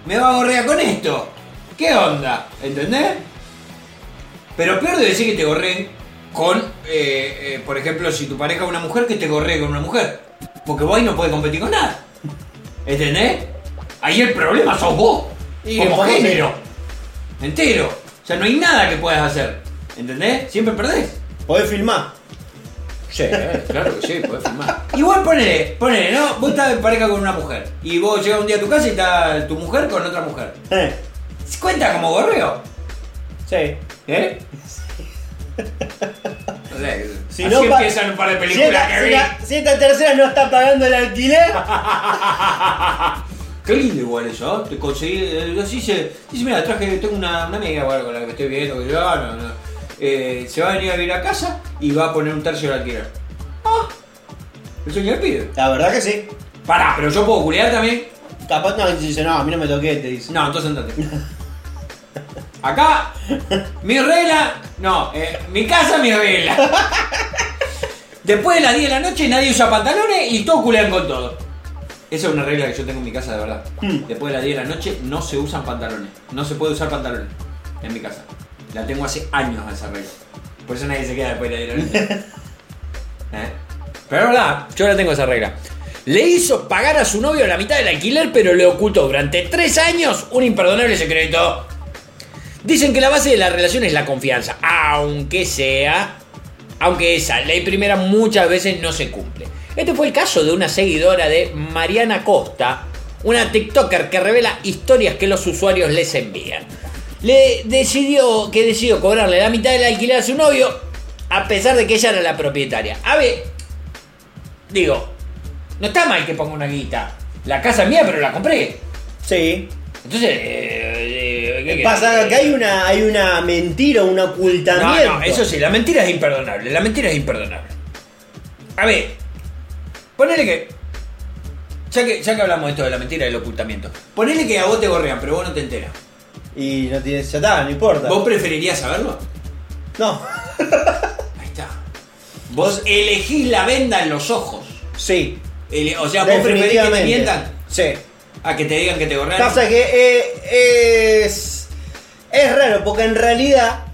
¿Me va a gorrear con esto? ¿Qué onda? ¿Entendés? Pero peor de decir que te gorreen con, eh, eh, por ejemplo, si tu pareja es una mujer, que te gorree con una mujer. Porque vos ahí no podés competir con nada. ¿Entendés? Ahí el problema sos vos. Y como género. Entero. O sea, no hay nada que puedas hacer. ¿Entendés? Siempre perdés. Podés filmar. Sí, claro que sí, podés filmar. Igual ponele, ponele, ¿no? Vos estás en pareja con una mujer. Y vos llegas un día a tu casa y está tu mujer con otra mujer. Eh, ¿Cuenta como gorreo? sí. ¿Eh? Sé, Si así no empiezan un par de Si películas esta, que si vi. la- si esta tercera no está pagando el alquiler, Qué lindo igual eso, ¿eh? Te conseguí. eh, Así se. Dice, mira, traje, tengo una, una amiga bueno, con la que me estoy viendo, que yo, ah, no, no. Eh, se va a venir a vivir a casa y va a poner un tercio de alquiler. Ah, el sueño del pibe. la verdad que sí. Pará, pero yo puedo culiar también. Capaz no, dice, no, a mí no me toqué, te dice. No, entonces andate. Acá, mi regla. No, eh, mi casa, mi regla. Después de las 10 de la noche nadie usa pantalones y todos culean con todo. Esa es una regla que yo tengo en mi casa de verdad. Hmm. Después de las 10 de la noche no se usan pantalones. No se puede usar pantalones en mi casa. La tengo hace años esa regla. Por eso nadie se queda después de las 10 de la. ¿Eh? Pero es verdad, yo la tengo esa regla. Le hizo pagar a su novio la mitad del alquiler, pero le ocultó durante tres años un imperdonable secreto. Dicen que la base de la relación es la confianza, aunque sea, aunque esa ley primera muchas veces no se cumple. Este fue el caso de una seguidora de Mariana Costa, una TikToker que revela historias que los usuarios les envían. Le decidió que decidió cobrarle la mitad del alquiler a su novio, a pesar de que ella era la propietaria. A ver, digo, no está mal que ponga una guita. La casa es mía, pero la compré. Sí. Entonces, eh, eh, ¿qué Pasa que hay una, hay una mentira, un ocultamiento. No, no, eso sí, la mentira es imperdonable. La mentira es imperdonable. A ver, ponele que. Ya que, ya que hablamos de esto de la mentira y el ocultamiento. Ponele que a vos te gorrean, pero vos no te enteras. Y no tienes, ya está, no importa. ¿Vos preferirías saberlo? No. Ahí está. Vos elegís la venda en los ojos. Sí. Ele- o sea, vos preferís que te definitivamente. mientan Sí. a que te digan que te gorrean. Pasa que eh, es. Es raro, porque en realidad.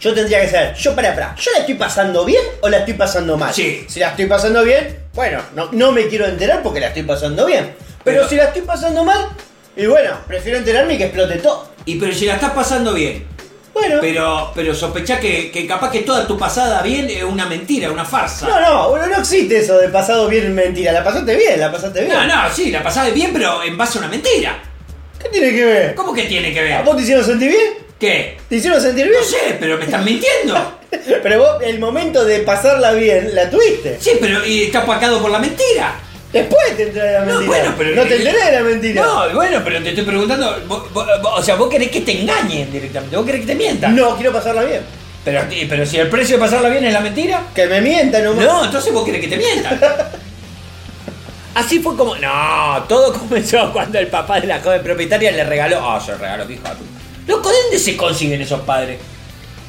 Yo tendría que saber, yo para, para, ¿yo la estoy pasando bien o la estoy pasando mal? Sí. Si la estoy pasando bien, bueno, no, no me quiero enterar porque la estoy pasando bien. Pero, Pero- si la estoy pasando mal, y bueno, prefiero enterarme y que explote todo. Y pero si la estás pasando bien, Bueno. pero, pero sospechá que, que capaz que toda tu pasada bien es una mentira, una farsa. No, no, bueno, no existe eso de pasado bien mentira. La pasaste bien, la pasaste bien. No, no, sí, la pasaste bien, pero en base a una mentira. ¿Qué tiene que ver? ¿Cómo que tiene que ¿A ver? vos te hicieron sentir bien? ¿Qué? ¿Te hicieron sentir bien? No sé, pero me están mintiendo. Pero vos, el momento de pasarla bien, la tuviste. Sí, pero y está opacado por la mentira. Después te enteré de la No, mentira. bueno, pero. No te enteré de la mentira. No, bueno, pero te estoy preguntando. vos- vos- vos- o sea, vos querés que te engañen directamente. Vos querés que te mientan. No, quiero pasarla bien. Pero, pero si el precio de pasarla bien es la mentira. Que me mientan nomás. No, entonces vos querés que te mientan. Así fue como. No, todo comenzó cuando el papá de la joven propietaria le regaló. Ah, se regaló, hijo de puta. Loco, ¿de dónde se consiguen esos padres?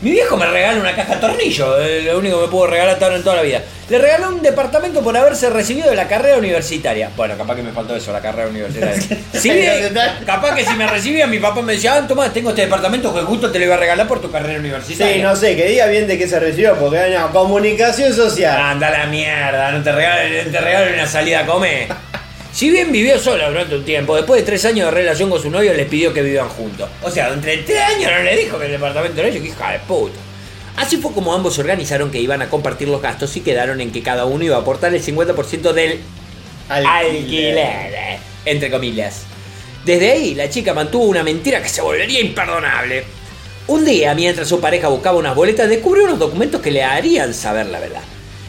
Mi viejo me regala una caja de tornillo, eh, lo único que me pudo regalar en toda la vida. Le regaló un departamento por haberse recibido de la carrera universitaria. Bueno, capaz que me faltó eso, la carrera universitaria. Sí, capaz que si me recibía, mi papá me decía, ah, toma, tengo este departamento que justo te lo iba a regalar por tu carrera universitaria. Sí, no sé, que diga bien de qué se recibió, porque no, comunicación social. Anda la mierda, no te regalen, te regalen una salida a comer. Si bien vivió sola durante un tiempo, después de tres años de relación con su novio les pidió que vivan juntos. O sea, entre tres años no le dijo que el departamento era ellos, que hija de puta. Así fue como ambos organizaron que iban a compartir los gastos y quedaron en que cada uno iba a aportar el 50% del alquiler, entre comillas. Desde ahí, la chica mantuvo una mentira que se volvería imperdonable. Un día, mientras su pareja buscaba unas boletas, descubrió unos documentos que le harían saber la verdad.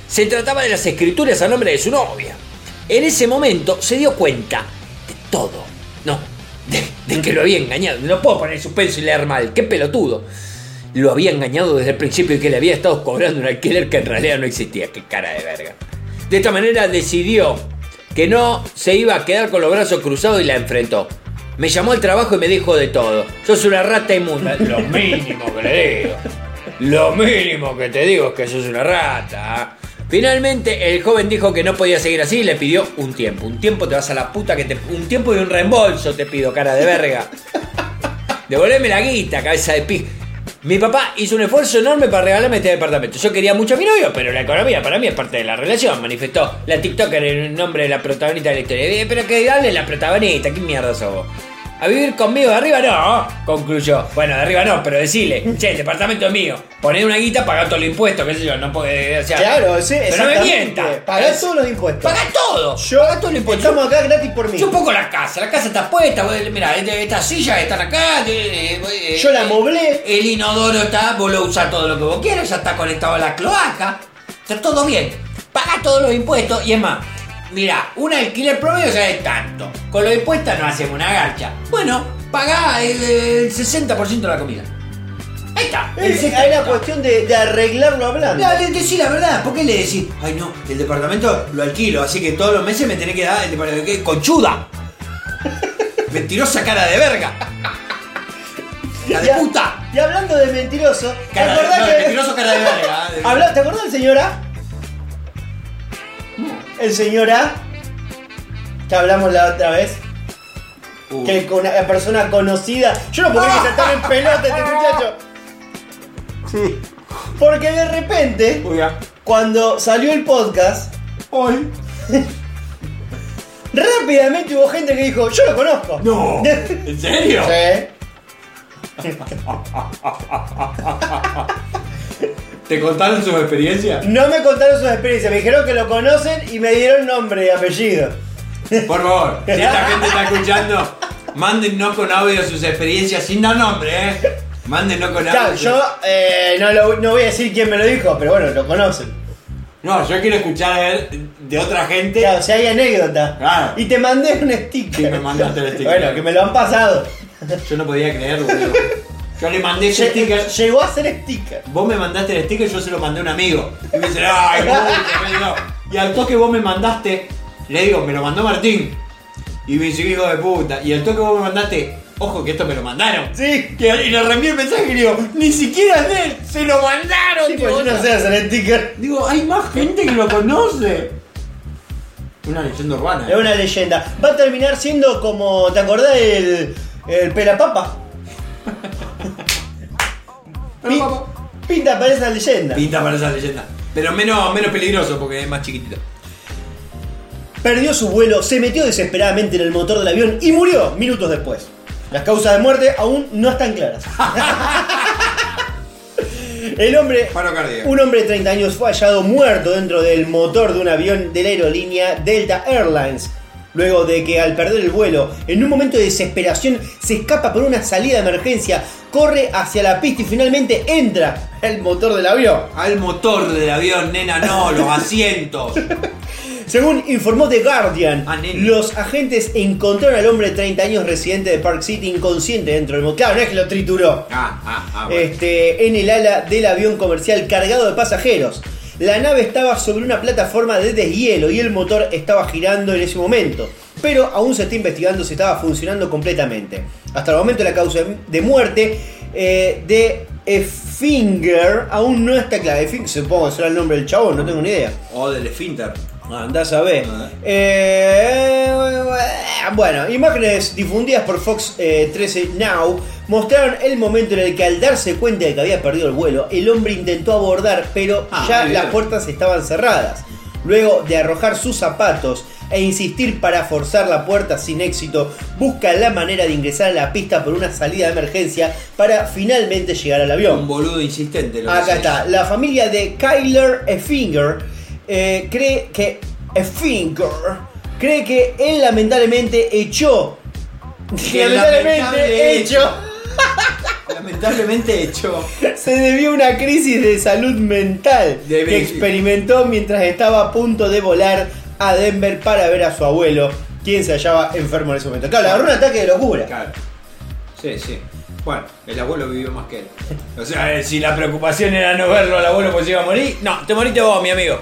Se trataba de las escrituras a nombre de su novia. En ese momento se dio cuenta de todo. No, de, que lo había engañado. No puedo poner suspenso y leer mal, qué pelotudo. Lo había engañado desde el principio y que le había estado cobrando un alquiler que en realidad no existía. Qué cara de verga. De esta manera decidió que no se iba a quedar con los brazos cruzados y la enfrentó. Me llamó al trabajo y me dijo de todo. Sos una rata inmunda. Lo mínimo que le digo. Lo mínimo que te digo es que sos una rata. Finalmente el joven dijo que no podía seguir así y le pidió un tiempo. Un tiempo te vas a la puta que te... Un tiempo y un reembolso te pido, cara de verga. Devolveme la guita, cabeza de pi. Mi papá hizo un esfuerzo enorme para regalarme este departamento. Yo quería mucho a mi novio, pero la economía para mí es parte de la relación, manifestó la TikToker en el nombre de la protagonista de la historia. Eh, Pero que dale la protagonista, ¿qué mierda sos vos? A vivir conmigo de arriba no, concluyó. Bueno, de arriba no, pero decile, che, el departamento es mío. Poné una guita, pagá todos los impuestos, qué sé yo, no puede. O sea, Claro, sí, Pero no me mienta. Pagás Es- todos los impuestos. Pagá todo. Yo, pagá todos los impuestos. estamos acá gratis por mí. Yo pongo la casa, la casa está puesta, este- estas sillas están acá, eh, eh, Yo la eh, moblé. El inodoro está, vos lo usás todo lo que vos quieras, ya está conectado a la cloaca, está todo bien. Pagá todos los impuestos y es más, mirá, un alquiler promedio ya es tanto. Con los impuestos no hacemos una garcha. Bueno, pagá el, el 60% de la comida. Ahí está. Es, 60%. es la cuestión de, de arreglarlo hablando. Dale, decí la verdad, ¿por qué le decís? Ay no, el departamento lo alquilo, así que todos los meses me tenés que dar el departamento. ¿Qué? ¡Conchuda! Mentirosa cara de verga. ¡La de puta! Y hablando de mentiroso, ¿te Cara de, acordás no, que- mentiroso cara de verga. ¿eh? ¿Te acordás del señor A? El señor A, que hablamos la otra vez, Uh. que con una persona conocida. Yo no se estaba en pelota este muchacho. Sí. Porque de repente, Uy, cuando salió el podcast, Hoy. rápidamente hubo gente que dijo, yo lo conozco. No. ¿En serio? Sí. ¿Te contaron sus experiencias? No me contaron sus experiencias, me dijeron que lo conocen y me dieron nombre y apellido. Por favor, si esta gente está escuchando, mándennos con audio sus experiencias sin dar nombre, ¿eh? Mándennos con Claro, audio. yo eh, no, lo- no voy a decir quién me lo dijo, pero bueno, lo conocen. No, yo quiero escuchar de otra gente. Claro, si hay anécdota. Claro. Y te mandé un sticker. Sí, me mandaste el sticker. Bueno, que me lo han pasado. Yo no podía creerlo, boludo. Yo le mandé ese sticker. Llegó a ser sticker. Vos me mandaste el sticker y yo se lo mandé a un amigo. Y me dice, ay, digo. Y al toque vos me mandaste, le digo, me lo mandó Martín. Y me dice, hijo de puta. Y al toque vos me mandaste, ojo que esto me lo mandaron. Sí. Que- Y le reenvié el mensaje y le digo, ni siquiera es de él, se lo mandaron. Sí, tío". pues yo no sé hacer sticker. Digo, hay más gente que lo conoce. Una leyenda urbana. Es una leyenda. Va a terminar siendo como. ¿Te acordás del. el pelapapa? Pi- Pinta para esa leyenda. Pinta para esa leyenda. Pero menos, menos peligroso porque es más chiquitito. Perdió su vuelo, se metió desesperadamente en el motor del avión y murió minutos después. Las causas de muerte aún no están claras. El hombre, Paro cardíaco. un hombre de 30 años fue hallado muerto dentro del motor de un avión de la aerolínea Delta Airlines. Luego de que al perder el vuelo, en un momento de desesperación, se escapa por una salida de emergencia, corre hacia la pista y finalmente entra al motor del avión. Al motor del avión, nena, no, los asientos. Según informó The Guardian, Ah, los agentes encontraron al hombre de 30 años residente de Park City inconsciente dentro del motor. Claro, no es que lo trituró. Ah, ah, ah. bueno. Este, en el ala del avión comercial cargado de pasajeros. La nave estaba sobre una plataforma de deshielo y el motor estaba girando en ese momento. Pero aún se está investigando si estaba funcionando completamente. Hasta el momento la causa de muerte eh, de Effinger aún no está clara. Effinger, supongo que será el nombre del chabón, no tengo ni idea. O del esfínter. Andás a ver. Ah. Eh, bueno, imágenes difundidas por Fox eh, 13 Now mostraron el momento en el que al darse cuenta de que había perdido el vuelo, el hombre intentó abordar, pero Ah, ya las puertas estaban cerradas. Luego de arrojar sus zapatos e insistir para forzar la puerta sin éxito, busca la manera de ingresar a la pista por una salida de emergencia para finalmente llegar al avión. Un boludo insistente. Lo Acá está. La familia de Kyler Effinger eh, cree que Effinger cree que él lamentablemente echó. Que lamentablemente lamentable hecho. Lamentablemente hecho. Se debió a una crisis de salud mental Debe- que experimentó mientras estaba a punto de volar a Denver para ver a su abuelo, quien se hallaba enfermo en ese momento. Claro, le agarró un ataque de locura. Claro. Sí, sí. Bueno, el abuelo vivió más que él. O sea, eh, si la preocupación era no verlo al abuelo porque se iba a morir, no, te moriste vos, mi amigo.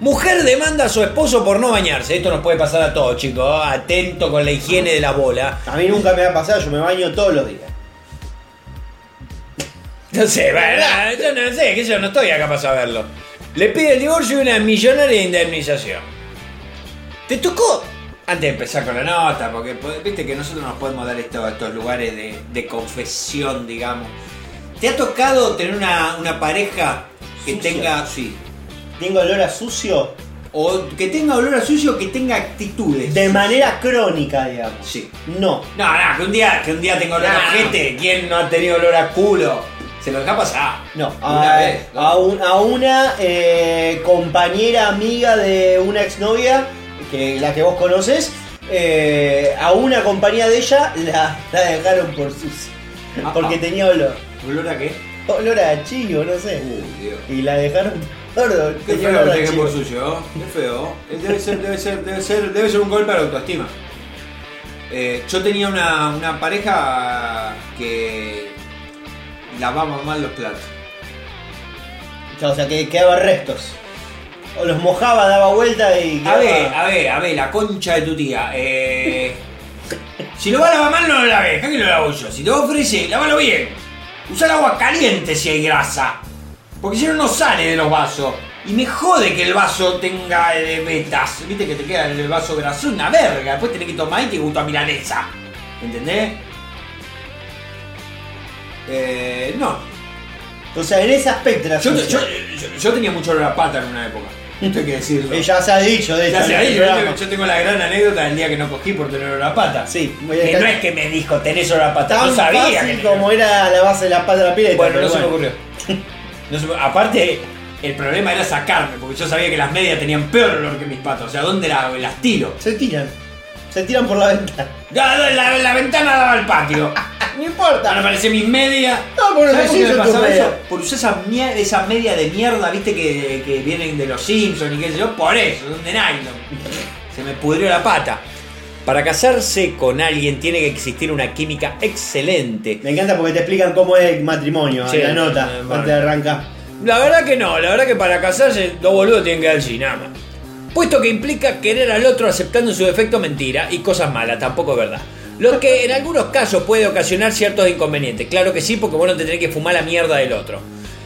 Mujer demanda a su esposo por no bañarse. Esto nos puede pasar a todos, chicos. Atento con la higiene de la bola. A mí nunca me ha pasado, yo me baño todos los días. No sé, bueno, yo no sé, que yo no estoy acá para saberlo. Le pide el divorcio y una millonaria indemnización. ¿Te tocó? Antes de empezar con la nota, porque po- viste que nosotros nos podemos dar esto- estos lugares de, de confesión, digamos. ¿Te ha tocado tener una, una pareja que tenga, sí, Tengo olor a sucio o que tenga olor a sucio o que tenga actitudes? de manera crónica, digamos. Sí. No. No, no, que un día, que un día tenga olor a No. gente. ¿Quién no ha tenido olor a culo? Se lo deja pasar. No, Una a, vez, ¿no? a un- a una eh, compañera amiga de una exnovia, que la que vos conoces, eh, a una compañía de ella la, la dejaron por sucia. Ah, Porque ah. tenía olor. ¿Olor a qué? Olor a chivo, no sé. Uy, Dios. Y la dejaron Qué feo dejen por sucio, qué feo. Eh, Debe ser, debe ser, debe ser, debe ser un golpe a la autoestima. Eh, yo tenía una, una pareja que lavaba mal los platos. O sea, que quedaba restos. O los mojaba, daba vuelta y. A quedaba- ver, a ver, a ver, la concha de tu tía. Eh, si lo va a lavar mal, no lo laves, ¿qué lo lavo yo? Si te va a ofrecer, lávalo bien. Usa el agua caliente si hay grasa. Porque si no, no sale de los vasos. Y me jode que el vaso tenga eh, vetas. Viste que te queda el vaso grasoso, una verga. Después tenés que tomar y te gusta milanesa. ¿Entendés? Eh, no. O sea, en ese aspecto era Yo, sucia. yo- yo- yo tenía mucho olor a pata en una época. Esto hay que decirlo. Eh, Ya se ha dicho, de hecho. Ya en yo, programa. tengo, yo tengo la gran anécdota del día que no cogí por tener olor a pata. Sí, muy Que bien. no es que me dijo, tenés olor a pata. Tan no sabía fácil que tenía. como era la base de la pata de la pileta. Bueno, pero no se me ocurrió. No se me- Aparte, el problema era sacarme, porque yo sabía que las medias tenían peor olor que mis patas. O sea, ¿dónde la- las tiro? Se tiran. Se tiran por la ventana. La, la- la ventana daba al patio. No importa. Ahora parecía mis medias. No, bueno, ¿Sabes por qué me pasaba eso? Por usar esa, media de mierda, viste, que, que vienen de los Simpsons y qué sé yo. Por eso, son de nylon. Se me pudrió la pata. Para casarse con alguien tiene que existir una química excelente. Me encanta porque te explican cómo es el matrimonio Sí, en la nota eh, bueno. antes de arrancar. La verdad que no, la verdad que para casarse los boludos tienen que dar sí, nada más. Puesto que implica querer al otro aceptando su defecto mentira y cosas malas, tampoco es verdad. Lo que en algunos casos puede ocasionar ciertos inconvenientes. Claro que sí, porque vos no te tenés que fumar la mierda del otro.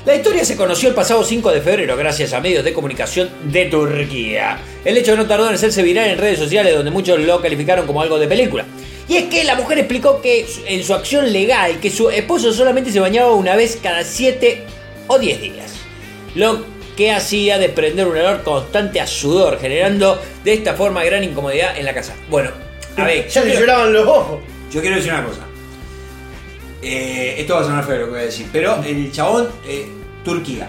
La historia se conoció el pasado 5 de febrero gracias a medios de comunicación de Turquía. El hecho no tardó en hacerse viral en redes sociales donde muchos lo calificaron como algo de película. Y es que la mujer explicó que en su acción legal que su esposo solamente se bañaba una vez cada 7 o 10 días. Lo que hacía desprender un olor constante a sudor, generando de esta forma gran incomodidad en la casa. Bueno, a ver, Ya quiero- lloraban los ojos. yo quiero decir una cosa. Eh, esto va a sonar feo lo que voy a decir, pero el chabón, eh, Turquía.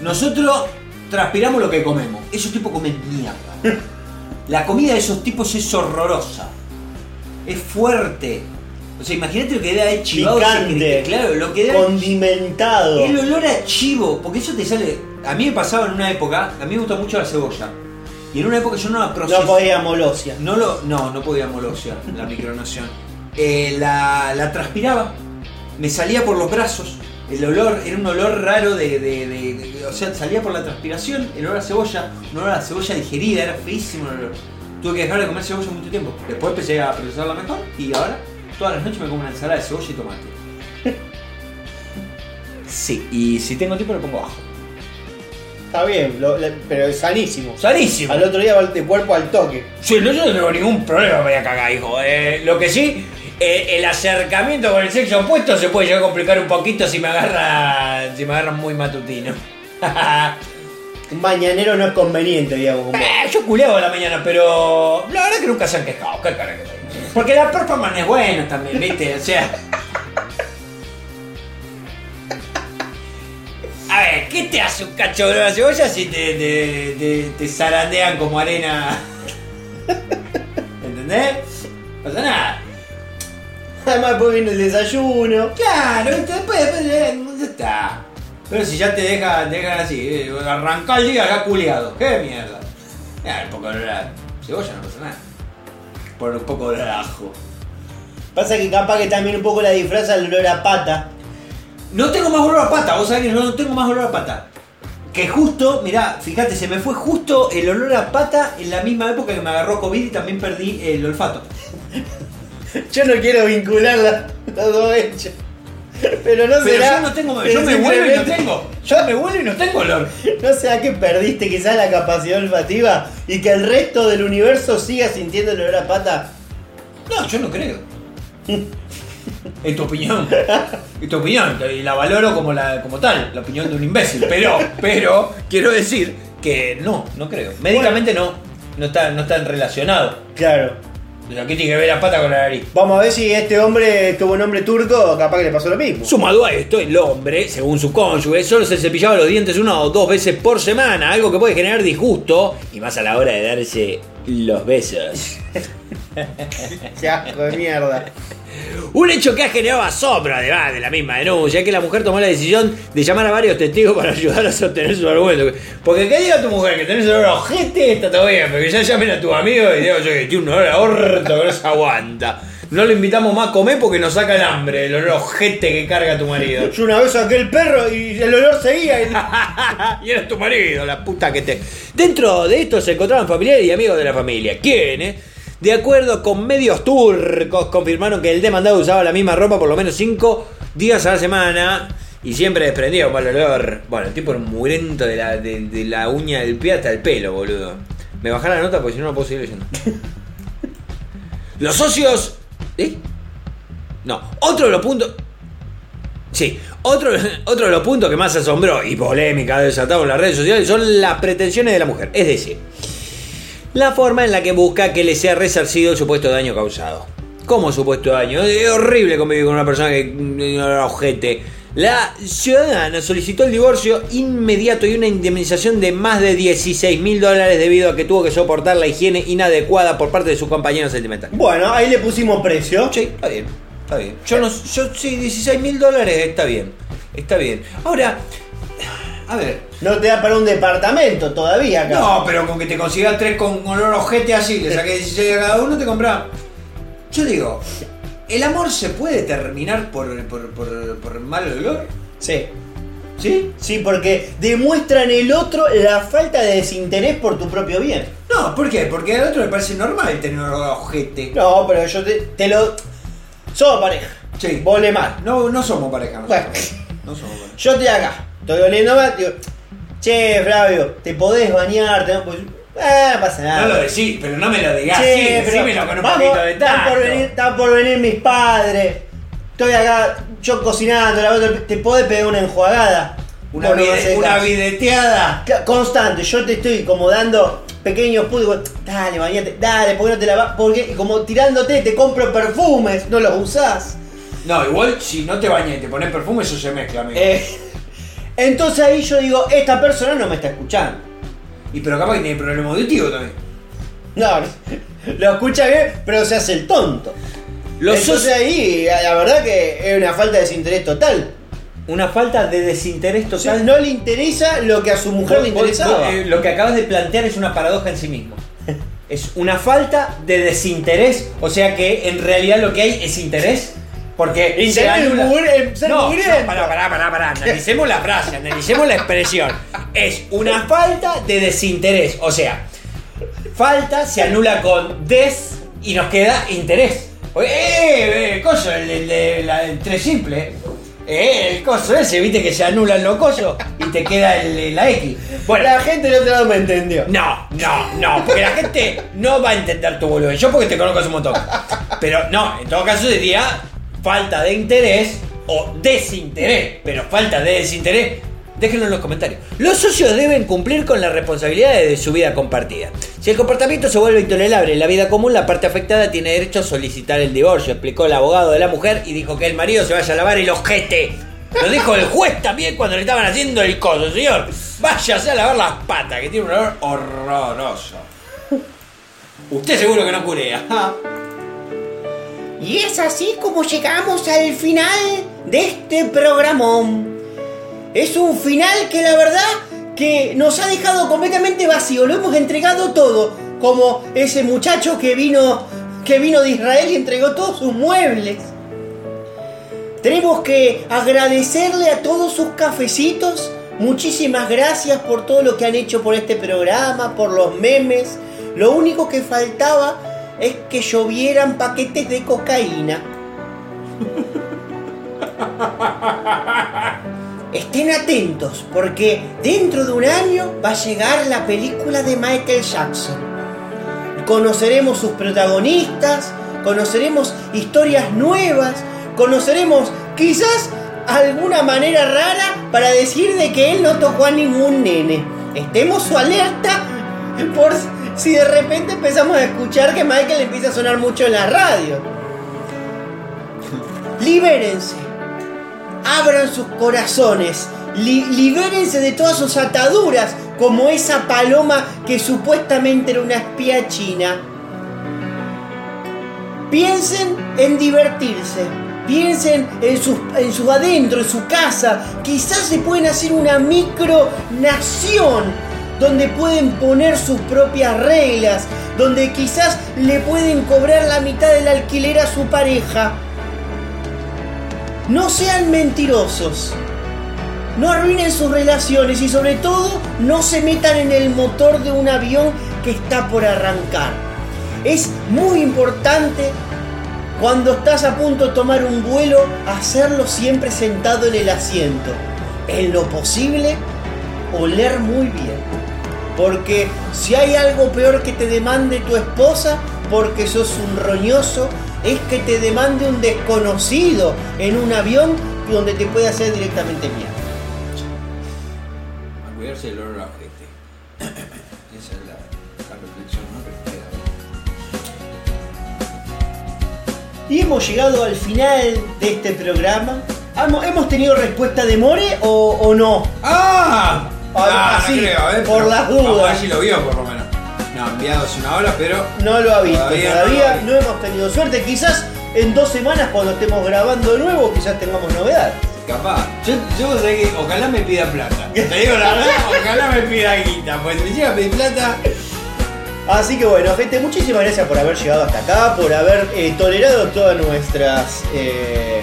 Nosotros transpiramos lo que comemos. Esos tipos comen mierda. La comida de esos tipos es horrorosa. Es fuerte. O sea, imagínate lo que da de chivado. ese Picante. que- Claro, lo que da Condimentado. el olor a chivo, porque eso te sale. A mí me pasaba en una época, a mí me gusta mucho la cebolla. Y en una época yo no la procesé. No podía molosia. No lo. No, no podía molosia, la micronación. Eh, la, la transpiraba, me salía por los brazos El olor era un olor raro de, de- de- de- O sea, salía por la transpiración, el olor a cebolla, un olor a cebolla digerida, era feísimo el olor. Tuve que dejar de comer cebolla mucho tiempo. Después empecé a procesarla mejor y ahora todas las noches me como una ensalada de cebolla y tomate. Sí, y si tengo tiempo lo pongo abajo. Está bien, lo- le- pero es sanísimo. Sanísimo. Al otro día va de cuerpo al toque. Sí, no, yo no tengo ningún problema para ir a cagar, hijo. Eh, lo que sí, eh, el acercamiento con el sexo opuesto se puede llegar a complicar un poquito si me agarra, si me agarra muy matutino. Un mañanero no es conveniente, digamos. como- Eh, yo culeaba a la mañana, pero la verdad que nunca se han quejado. ¿Qué cara que tengo? Porque la performance es buena también, ¿viste? O sea. A ver, ¿qué te hace un cacho de cebolla si te, te, te, te zarandean como arena? ¿Entendés? No pasa nada. Además, después viene el desayuno. Claro, ¿viste? después, después está. Pero si ya te dejan, te dejan así, eh, arrancá el día acá culiado. ¿Qué mierda? Ya, un poco de olor a cebolla no pasa nada. Por un poco de ajo. Pasa que capaz que también un poco la disfraza el olor a pata. No tengo más olor a pata, vos sabés que no tengo más olor a pata. Que justo, mirá, fíjate, se me fue justo el olor a pata en la misma época que me agarró COVID y también perdí el olfato. Yo no quiero vincular la- los dos hechos. Pero no Pero será. yo no tengo, yo me vuelvo y no tengo. Yo me vuelvo y no tengo olor. ¿No será que perdiste quizás la capacidad olfativa y que el resto del universo siga sintiendo el olor a pata? No, yo no creo. Es tu opinión. Es tu opinión. Y la valoro como, la, como tal, la opinión de un imbécil. Pero, pero, quiero decir que no, no creo. Médicamente no. No está, no están relacionados. Claro. Pero aquí tiene que ver la pata con la nariz. Vamos a ver si este hombre tuvo un nombre turco, capaz que le pasó lo mismo. Sumado a esto, el hombre, según su cónyuge, solo se cepillaba los dientes una o dos veces por semana, algo que puede generar disgusto, y más a la hora de darse los besos. Qué asco de mierda. Un hecho que ha generado asombro, además de la misma denuncia, que la mujer tomó la decisión de llamar a varios testigos para ayudar a sostener su argumento. Porque que diga tu mujer que tenés olor a ojete, está todo bien, pero que ya llamen a tu amigo y digo yo que tiene un olor a orto que no se aguanta. No le invitamos más a comer porque nos saca el hambre, el olor a ojete que carga tu marido. Yo una vez saqué el perro y el olor seguía. y- y eres tu marido, la puta que te. Dentro de esto se encontraban familiares y amigos de la familia, quienes, de acuerdo con medios turcos, confirmaron que el demandado usaba la misma ropa por lo menos 5 días a la semana y siempre desprendía un mal olor. Bueno, el tipo era un murento de la, de, de la uña del pie hasta el pelo, boludo. Me bajá la nota porque si no no puedo seguir leyendo. Los socios. ¿Eh? No, otro de los puntos. Sí, otro, otro de los puntos que más asombró y polémica ha desatado en las redes sociales son las pretensiones de la mujer. Es decir, la forma en la que busca que le sea resarcido el supuesto daño causado. ¿Cómo supuesto daño? Es horrible convivir con una persona que mm, ojete. La ciudadana solicitó el divorcio inmediato y una indemnización de más de 16 mil dólares debido a que tuvo que soportar la higiene inadecuada por parte de su compañero sentimental. Bueno, ahí le pusimos precio. Sí, está bien, está bien. Yo no, yo sí, 16 mil dólares está bien, está bien. Ahora, a ver. No te da para un departamento todavía acá. No, pero con que te consigas tres con olor ojete así, le saqué 16 a cada uno, te compras. Yo digo, ¿el amor se puede terminar por, por, por, por mal olor? Sí. ¿Sí? Sí, porque demuestran el otro la falta de desinterés por tu propio bien. No, ¿por qué? Porque al otro le parece normal tener olor a ojete. No, pero yo te, te lo. Somos pareja. Sí. Vole mal. No, no somos pareja, no Bueno. somos, no somos pareja. Yo estoy acá. Estoy oliendo mal. Digo, che, Flavio, ¿te podés bañar? Te- Pues, eh, no pasa nada. No lo decís, pero no me lo digas Che, así, pero decímelo con un vamos, poquito de están por, tacto. venir, están por venir mis padres. Estoy acá, yo cocinando, lavando el- ¿te podés pegar una enjuagada? Una, vide- una videteada. Constante, yo te estoy como dando pequeños puntos. Dale, bañate, dale, ¿por qué no te lavas? Porque como tirándote te compro perfumes, no los usás. No, igual si no te bañas y te pones perfume, eso se mezcla, amigo. Eh, entonces ahí yo digo, esta persona no me está escuchando. Y pero capaz que tiene problema auditivo también. No, lo escucha bien, pero se hace el tonto. Los Entonces ahí, la verdad que es una falta de desinterés total. Una falta de desinterés sea, no le interesa lo que a su mujer le Vos- vos- interesaba. eh, lo que acabas de plantear es una paradoja en sí mismo. Es una falta de desinterés, o sea que en realidad lo que hay es interés. Porque Y se ser anula- mugre- ser no, no, pará, pará, pará, pará. Analicemos la frase, analicemos la expresión. Es una falta de desinterés. O sea, falta se anula con des y nos queda interés. Eh, eh, coso, el, el, el- la- el tres simple. Eh, el coso ese, viste que se anulan los cosos y te queda el- la X. Bueno, la gente del otro lado me entendió. No, no, no, porque la gente no va a entender tu boludo. Yo porque te conozco hace un montón. Pero no, en todo caso diría falta de interés o desinterés. Pero falta de desinterés, déjenlo en los comentarios. Los socios deben cumplir con las responsabilidades de su vida compartida. Si el comportamiento se vuelve intolerable en la vida común, la parte afectada tiene derecho a solicitar el divorcio, explicó el abogado de la mujer y dijo que el marido se vaya a lavar el ojete. Lo dijo el juez también cuando le estaban haciendo el coso, señor. Váyase a lavar las patas, que tiene un olor horroroso. Usted seguro que no curea. Y es así como llegamos al final de este programón. Es un final que la verdad que nos ha dejado completamente vacío. Lo hemos entregado todo. Como ese muchacho que vino, que vino de Israel y entregó todos sus muebles. Tenemos que agradecerle a todos sus cafecitos. Muchísimas gracias por todo lo que han hecho por este programa, por los memes. Lo único que faltaba es que llovieran paquetes de cocaína. Estén atentos porque dentro de un año va a llegar la película de Michael Jackson. Conoceremos sus protagonistas, conoceremos historias nuevas, conoceremos quizás alguna manera rara para decir de que él no tocó a ningún nene. Estemos alerta por si de repente empezamos a escuchar que Michael empieza a sonar mucho en la radio. Libérense. Abran sus corazones. Li- libérense de todas sus ataduras, como esa paloma que supuestamente era una espía china. Piensen en divertirse. Piensen en su, en su adentro, en su casa. Quizás se pueden hacer una micro nación donde pueden poner sus propias reglas, donde quizás le pueden cobrar la mitad del alquiler a su pareja. No sean mentirosos. No arruinen sus relaciones y sobre todo no se metan en el motor de un avión que está por arrancar. Es muy importante cuando estás a punto de tomar un vuelo hacerlo siempre sentado en el asiento. En lo posible, oler muy bien. Porque si hay algo peor que te demande tu esposa porque sos un roñoso, es que te demande un desconocido en un avión donde te puede hacer directamente mierda. A cuidarse el olor a ojete. Esa es la, la reflexión, ¿no? Que queda. Y hemos llegado al final de este programa. Hemos, hemos tenido respuesta de More o, o no? ¡Ah! Ah, no sí, creo, ¿eh? por Pero las a ver dudas. si lo vio, por lo menos. No, enviado hace una hora, pero. No lo ha visto. Todavía Todavía, no no, hemos tenido suerte. Quizás en dos semanas cuando estemos grabando de nuevo, quizás tengamos novedad. Capaz. Yo, yo sé que ojalá me pida plata. Te digo la verdad, ojalá me pida guita. Pues me llega a pedir plata. Así que bueno, gente, muchísimas gracias por haber llegado hasta acá, por haber eh, tolerado todas nuestras eh,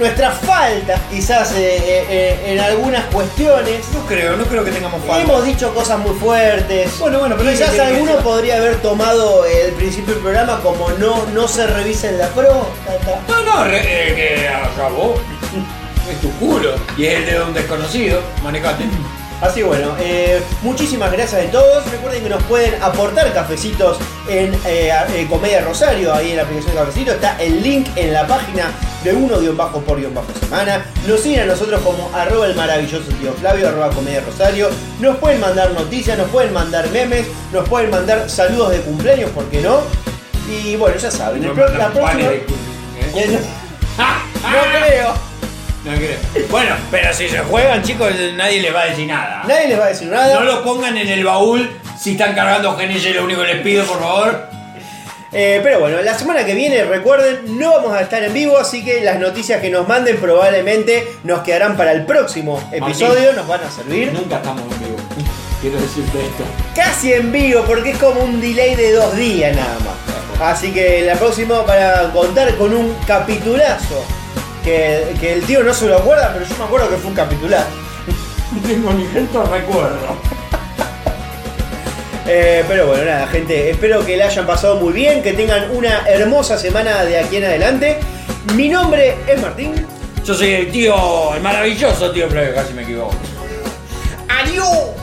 nuestras faltas, quizás eh, eh, en algunas cuestiones. No creo, no creo que tengamos falta. Hemos dicho cosas muy fuertes. Bueno, bueno, pero quizás alguno podría haber tomado el principio del programa como no, no se revisen la próstata. No, no, re- eh, que acabó. Es tu culo. Y es el de un desconocido. Manejate. Así bueno, eh, muchísimas gracias a todos. Recuerden que nos pueden aportar cafecitos en eh, eh, Comedia Rosario, ahí en la aplicación de Cafecito. Está el link en la página de uno bajo por guion bajo semana. Nos siguen a nosotros como arroba el maravilloso tío Flavio, arroba Comedia Rosario. Nos pueden mandar noticias, nos pueden mandar memes, nos pueden mandar saludos de cumpleaños, ¿por qué no? Y bueno, ya saben, el pro- la próxima... ¿eh? No creo. No creo. Bueno, pero si se juegan, chicos, nadie les va a decir nada. Nadie les va a decir nada. No lo pongan en el baúl si están cargando GNG, lo único que les pido, por favor. Eh, pero bueno, la semana que viene, recuerden, no vamos a estar en vivo, así que las noticias que nos manden probablemente nos quedarán para el próximo episodio, nos van a servir. Nunca estamos en vivo. Quiero decirte esto. Casi en vivo, porque es como un delay de dos días nada más. Así que la próxima para contar con un capitulazo. Que, que el tío no se lo acuerda, pero yo me acuerdo que fue un capitulazo. No tengo ni tanto recuerdo. Eh, pero bueno, nada, gente, espero que la hayan pasado muy bien, que tengan una hermosa semana de aquí en adelante. Mi nombre es Martín. Yo soy el tío, el maravilloso tío Flavio, casi me equivoco. ¡Adiós!